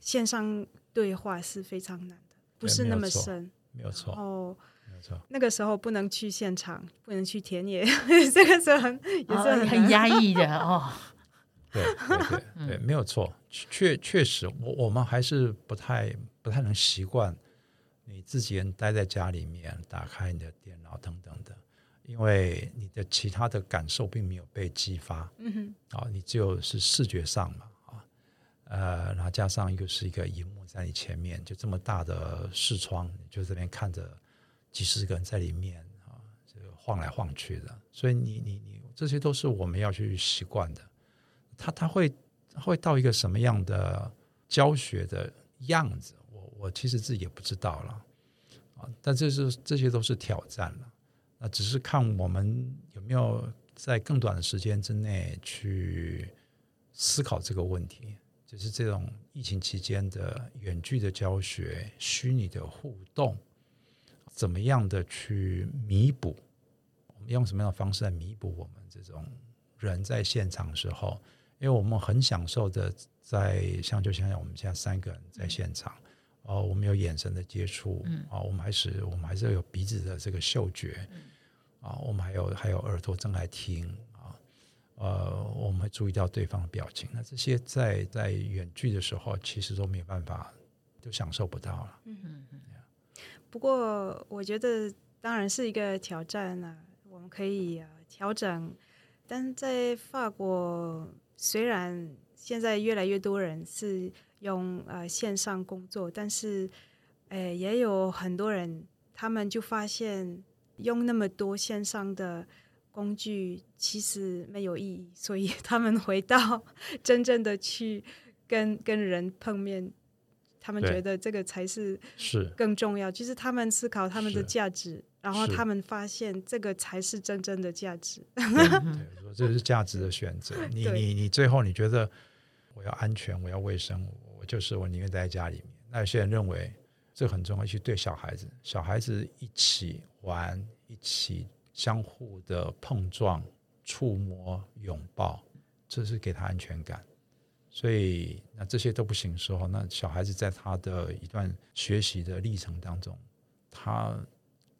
线上对话是非常难的，不是那么深。没有错。哦，没有错。那个时候不能去现场，不能去田野，这个时候也是很、哦、很压抑的哦。对 对对对，没有错，确确实，我我们还是不太不太能习惯你自己人待在家里面，打开你的电脑等等的，因为你的其他的感受并没有被激发。嗯哼，啊，你只有是视觉上嘛，啊，呃，然后加上又是一个荧幕在你前面，就这么大的视窗，你就这边看着几十个人在里面啊，这个晃来晃去的，所以你你你，这些都是我们要去习惯的。他他会会到一个什么样的教学的样子？我我其实自己也不知道了啊。但这是这些都是挑战了。那只是看我们有没有在更短的时间之内去思考这个问题。就是这种疫情期间的远距的教学、虚拟的互动，怎么样的去弥补？我们用什么样的方式来弥补我们这种人在现场的时候？因为我们很享受的在像就像我们现在三个人在现场，哦，我们有眼神的接触，啊，我们还是我们还是有鼻子的这个嗅觉，啊，我们还有还有耳朵正在听啊，呃，我们会注意到对方的表情。那这些在在远距的时候，其实都没有办法，就享受不到了。嗯嗯嗯。不过我觉得当然是一个挑战啊，我们可以调整。但在法国，虽然现在越来越多人是用呃线上工作，但是，呃，也有很多人，他们就发现用那么多线上的工具其实没有意义，所以 他们回到真正的去跟跟人碰面。他们觉得这个才是是更重要，就是他们思考他们的价值，然后他们发现这个才是真正的价值。这是价值的选择。你你你最后你觉得我要安全，我要卫生，我就是我宁愿待在家里面。那有些人认为这很重要，去对小孩子，小孩子一起玩，一起相互的碰撞、触摸、拥抱，这是给他安全感。所以，那这些都不行的时候，那小孩子在他的一段学习的历程当中，他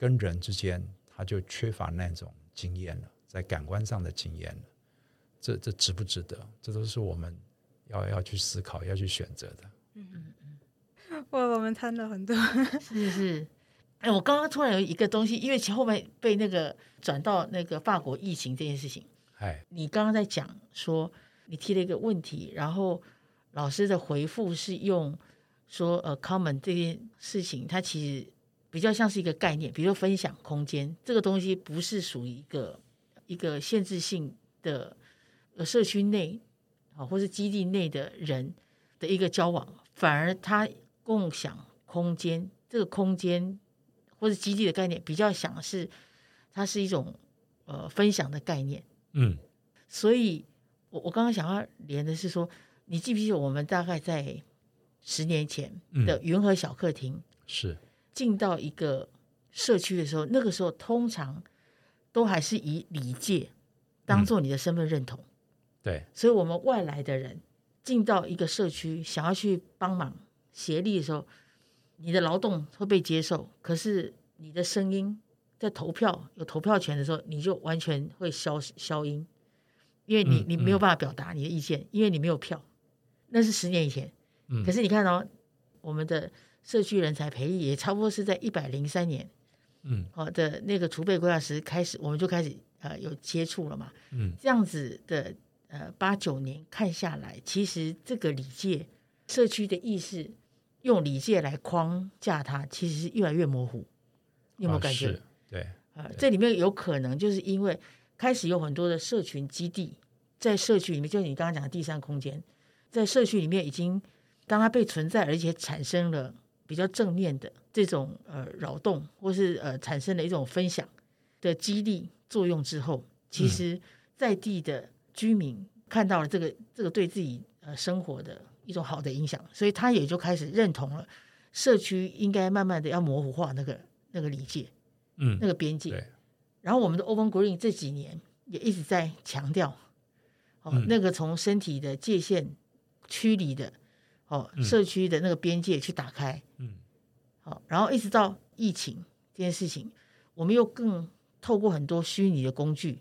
跟人之间他就缺乏那种经验了，在感官上的经验了。这这值不值得？这都是我们要要去思考、要去选择的。嗯嗯嗯。哇，我们谈了很多，是是。哎，我刚刚突然有一个东西，因为其后面被那个转到那个法国疫情这件事情。哎，你刚刚在讲说。你提了一个问题，然后老师的回复是用说呃，common 这件事情，它其实比较像是一个概念，比如说分享空间这个东西不是属于一个一个限制性的呃社区内啊，或是基地内的人的一个交往，反而它共享空间这个空间或是基地的概念比较像是它是一种呃分享的概念，嗯，所以。我我刚刚想要连的是说，你记不记得我们大概在十年前的云和小客厅，是进到一个社区的时候，那个时候通常都还是以礼戒当做你的身份认同。对，所以我们外来的人进到一个社区，想要去帮忙协力的时候，你的劳动会被接受，可是你的声音在投票有投票权的时候，你就完全会消消音。因为你你没有办法表达你的意见，嗯嗯、因为你没有票，那是十年以前。嗯、可是你看哦，我们的社区人才培育也差不多是在一百零三年，嗯，好的那个储备规划时开始，我们就开始呃有接触了嘛。嗯，这样子的呃八九年看下来，其实这个礼界社区的意识用礼界来框架它，其实是越来越模糊。你有没有感觉？哦、对啊、呃，这里面有可能就是因为。开始有很多的社群基地，在社区里面，就是你刚刚讲的第三空间，在社区里面已经当它被存在，而且产生了比较正面的这种呃扰动，或是呃产生了一种分享的激励作用之后，其实在地的居民看到了这个这个对自己呃生活的一种好的影响，所以他也就开始认同了社区应该慢慢的要模糊化那个那个理解，嗯，那个边界。然后我们的 Open Green 这几年也一直在强调，哦，嗯、那个从身体的界限区离的哦，社区的那个边界去打开，嗯，好，然后一直到疫情这件事情，我们又更透过很多虚拟的工具，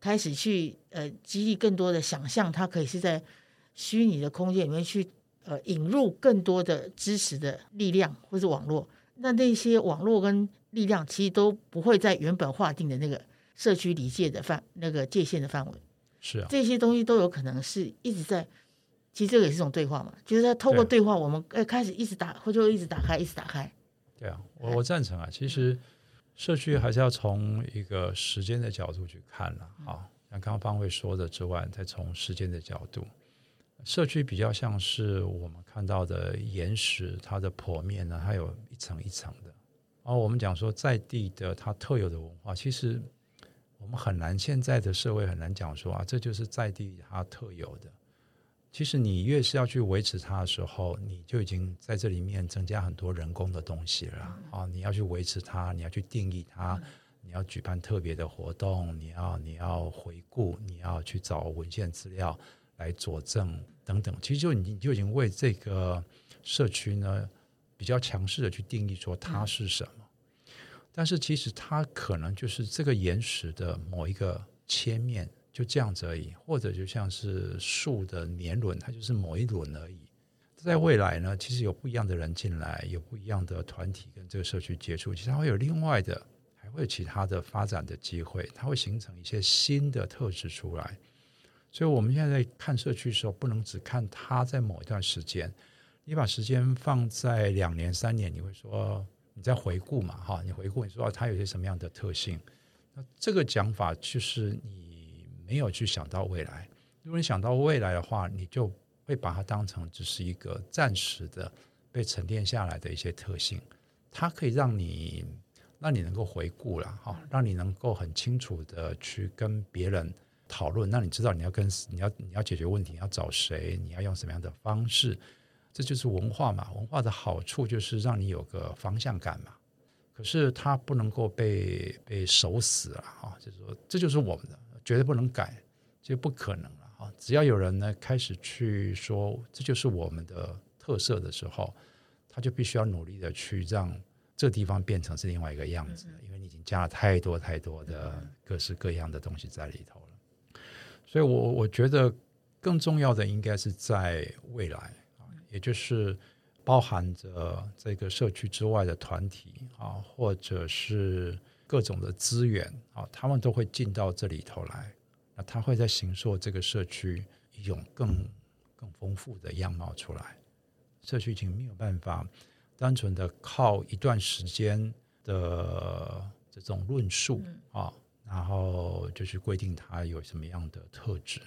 开始去呃激励更多的想象，它可以是在虚拟的空间里面去呃引入更多的支持的力量或者网络，那那些网络跟力量其实都不会在原本划定的那个社区理界的范那个界限的范围，是啊，这些东西都有可能是一直在，其实这个也是一种对话嘛，就是在透过对话，我们呃开始一直打，或就一直打开，一直打开。对啊，我我赞成啊，其实社区还是要从一个时间的角度去看了，啊，像刚刚方慧说的之外，再从时间的角度，社区比较像是我们看到的岩石，它的剖面呢，它有一层一层的。然后我们讲说，在地的它特有的文化，其实我们很难，现在的社会很难讲说啊，这就是在地它特有的。其实你越是要去维持它的时候，你就已经在这里面增加很多人工的东西了啊！你要去维持它，你要去定义它，你要举办特别的活动，你要你要回顾，你要去找文献资料来佐证等等。其实就你就已经为这个社区呢。比较强势的去定义说它是什么，但是其实它可能就是这个岩石的某一个切面，就这样子而已，或者就像是树的年轮，它就是某一轮而已。在未来呢，其实有不一样的人进来，有不一样的团体跟这个社区接触，其实它会有另外的，还会有其他的发展的机会，它会形成一些新的特质出来。所以我们现在在看社区的时候，不能只看它在某一段时间。你把时间放在两年、三年，你会说你在回顾嘛？哈，你回顾你说它有些什么样的特性？那这个讲法就是你没有去想到未来。如果你想到未来的话，你就会把它当成只是一个暂时的被沉淀下来的一些特性，它可以让你让你能够回顾了哈，让你能够很清楚的去跟别人讨论，让你知道你要跟你要你要解决问题，你要找谁，你要用什么样的方式。这就是文化嘛，文化的好处就是让你有个方向感嘛。可是它不能够被被守死了哈，就是说这就是我们的，绝对不能改，这不可能了啊。只要有人呢开始去说这就是我们的特色的时候，他就必须要努力的去让这个地方变成是另外一个样子，因为你已经加了太多太多的各式各样的东西在里头了。所以我我觉得更重要的应该是在未来啊。也就是包含着这个社区之外的团体啊，或者是各种的资源啊，他们都会进到这里头来。那他会在形塑这个社区一种更更丰富的样貌出来。社区已经没有办法单纯的靠一段时间的这种论述啊，然后就去规定它有什么样的特质。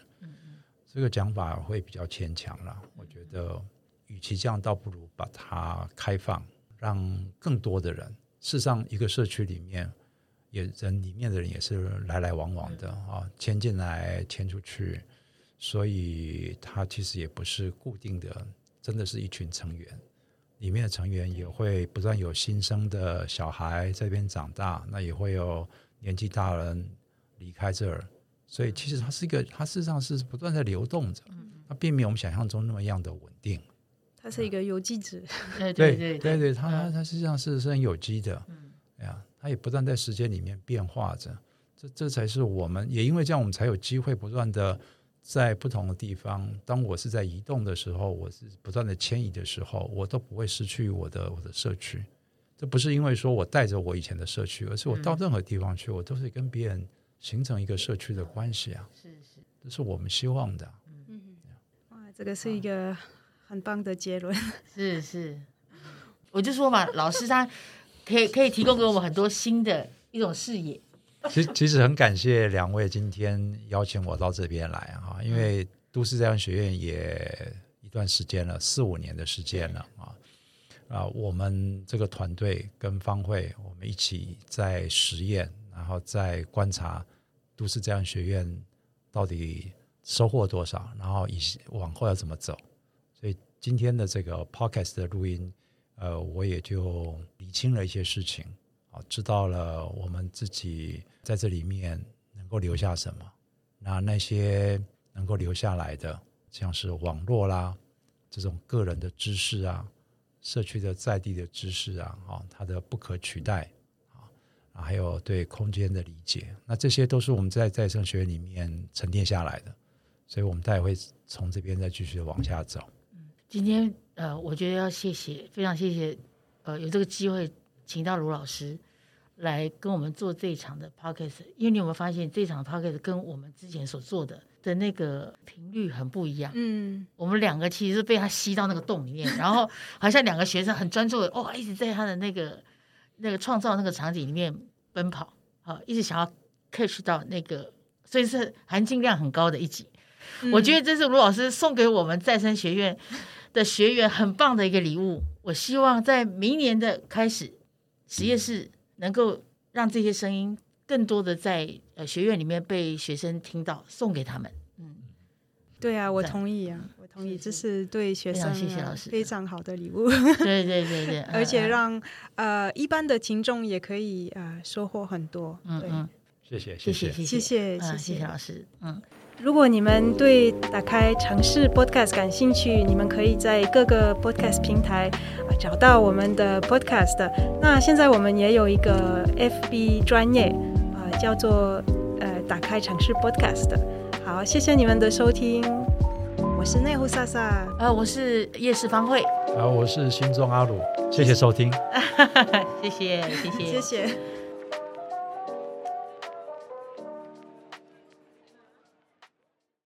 这个讲法会比较牵强了，我觉得。与其这样，倒不如把它开放，让更多的人。事实上，一个社区里面，也人里面的人也是来来往往的啊，迁进来，迁出去，所以它其实也不是固定的，真的是一群成员。里面的成员也会不断有新生的小孩在这边长大，那也会有年纪大人离开这儿，所以其实它是一个，它事实上是不断在流动着，它并没有我们想象中那么样的稳定。它是一个有机质，对对对对对，它它实际上是是很有机的，嗯，哎呀，它也不断在时间里面变化着，这这才是我们也因为这样，我们才有机会不断的在不同的地方。当我是在移动的时候，我是不断的迁移的时候，我都不会失去我的我的社区。这不是因为说我带着我以前的社区，而是我到任何地方去，我都是跟别人形成一个社区的关系啊。是是，这是我们希望的。嗯嗯，哇，这个是一个。很棒的结论，是是，我就说嘛，老师他可以可以提供给我们很多新的一种视野。其其实很感谢两位今天邀请我到这边来啊，因为都市再生学院也一段时间了，四五年的时间了啊啊，我们这个团队跟方慧我们一起在实验，然后在观察都市再生学院到底收获多少，然后以往后要怎么走。所以今天的这个 podcast 的录音，呃，我也就理清了一些事情，啊，知道了我们自己在这里面能够留下什么。那那些能够留下来的，像是网络啦，这种个人的知识啊，社区的在地的知识啊，啊，它的不可取代啊，还有对空间的理解，那这些都是我们在再生学里面沉淀下来的，所以我们待会从这边再继续往下走。今天呃，我觉得要谢谢，非常谢谢，呃，有这个机会请到卢老师来跟我们做这一场的 p o c k e t。因为你有没有发现，这场 p o c k e t 跟我们之前所做的的那个频率很不一样？嗯，我们两个其实是被他吸到那个洞里面，然后好像两个学生很专注的哦，一直在他的那个那个创造那个场景里面奔跑，啊，一直想要 catch 到那个，所以是含金量很高的一集。嗯，我觉得这是卢老师送给我们再生学院的学员很棒的一个礼物，我希望在明年的开始，实验室能够让这些声音更多的在呃学院里面被学生听到，送给他们。嗯，对啊，我同意啊，我同意，这是对学生谢谢老师。非常好的礼物。对对对 对，而且让呃一般的听众也可以呃收获很多。嗯嗯，谢谢，谢谢，谢谢，谢谢，谢。谢谢老师。嗯，如果你们对打开尝试 Podcast 感兴趣，你们可以在各个 Podcast 平台啊找到我们的 Podcast。那现在我们也有一个 FB 专业啊，叫做呃打开尝试 Podcast。好，谢谢你们的收听。我是内湖萨萨，呃，我是夜市方慧，啊，我是心中阿鲁，谢谢收听，谢谢，谢谢，谢谢。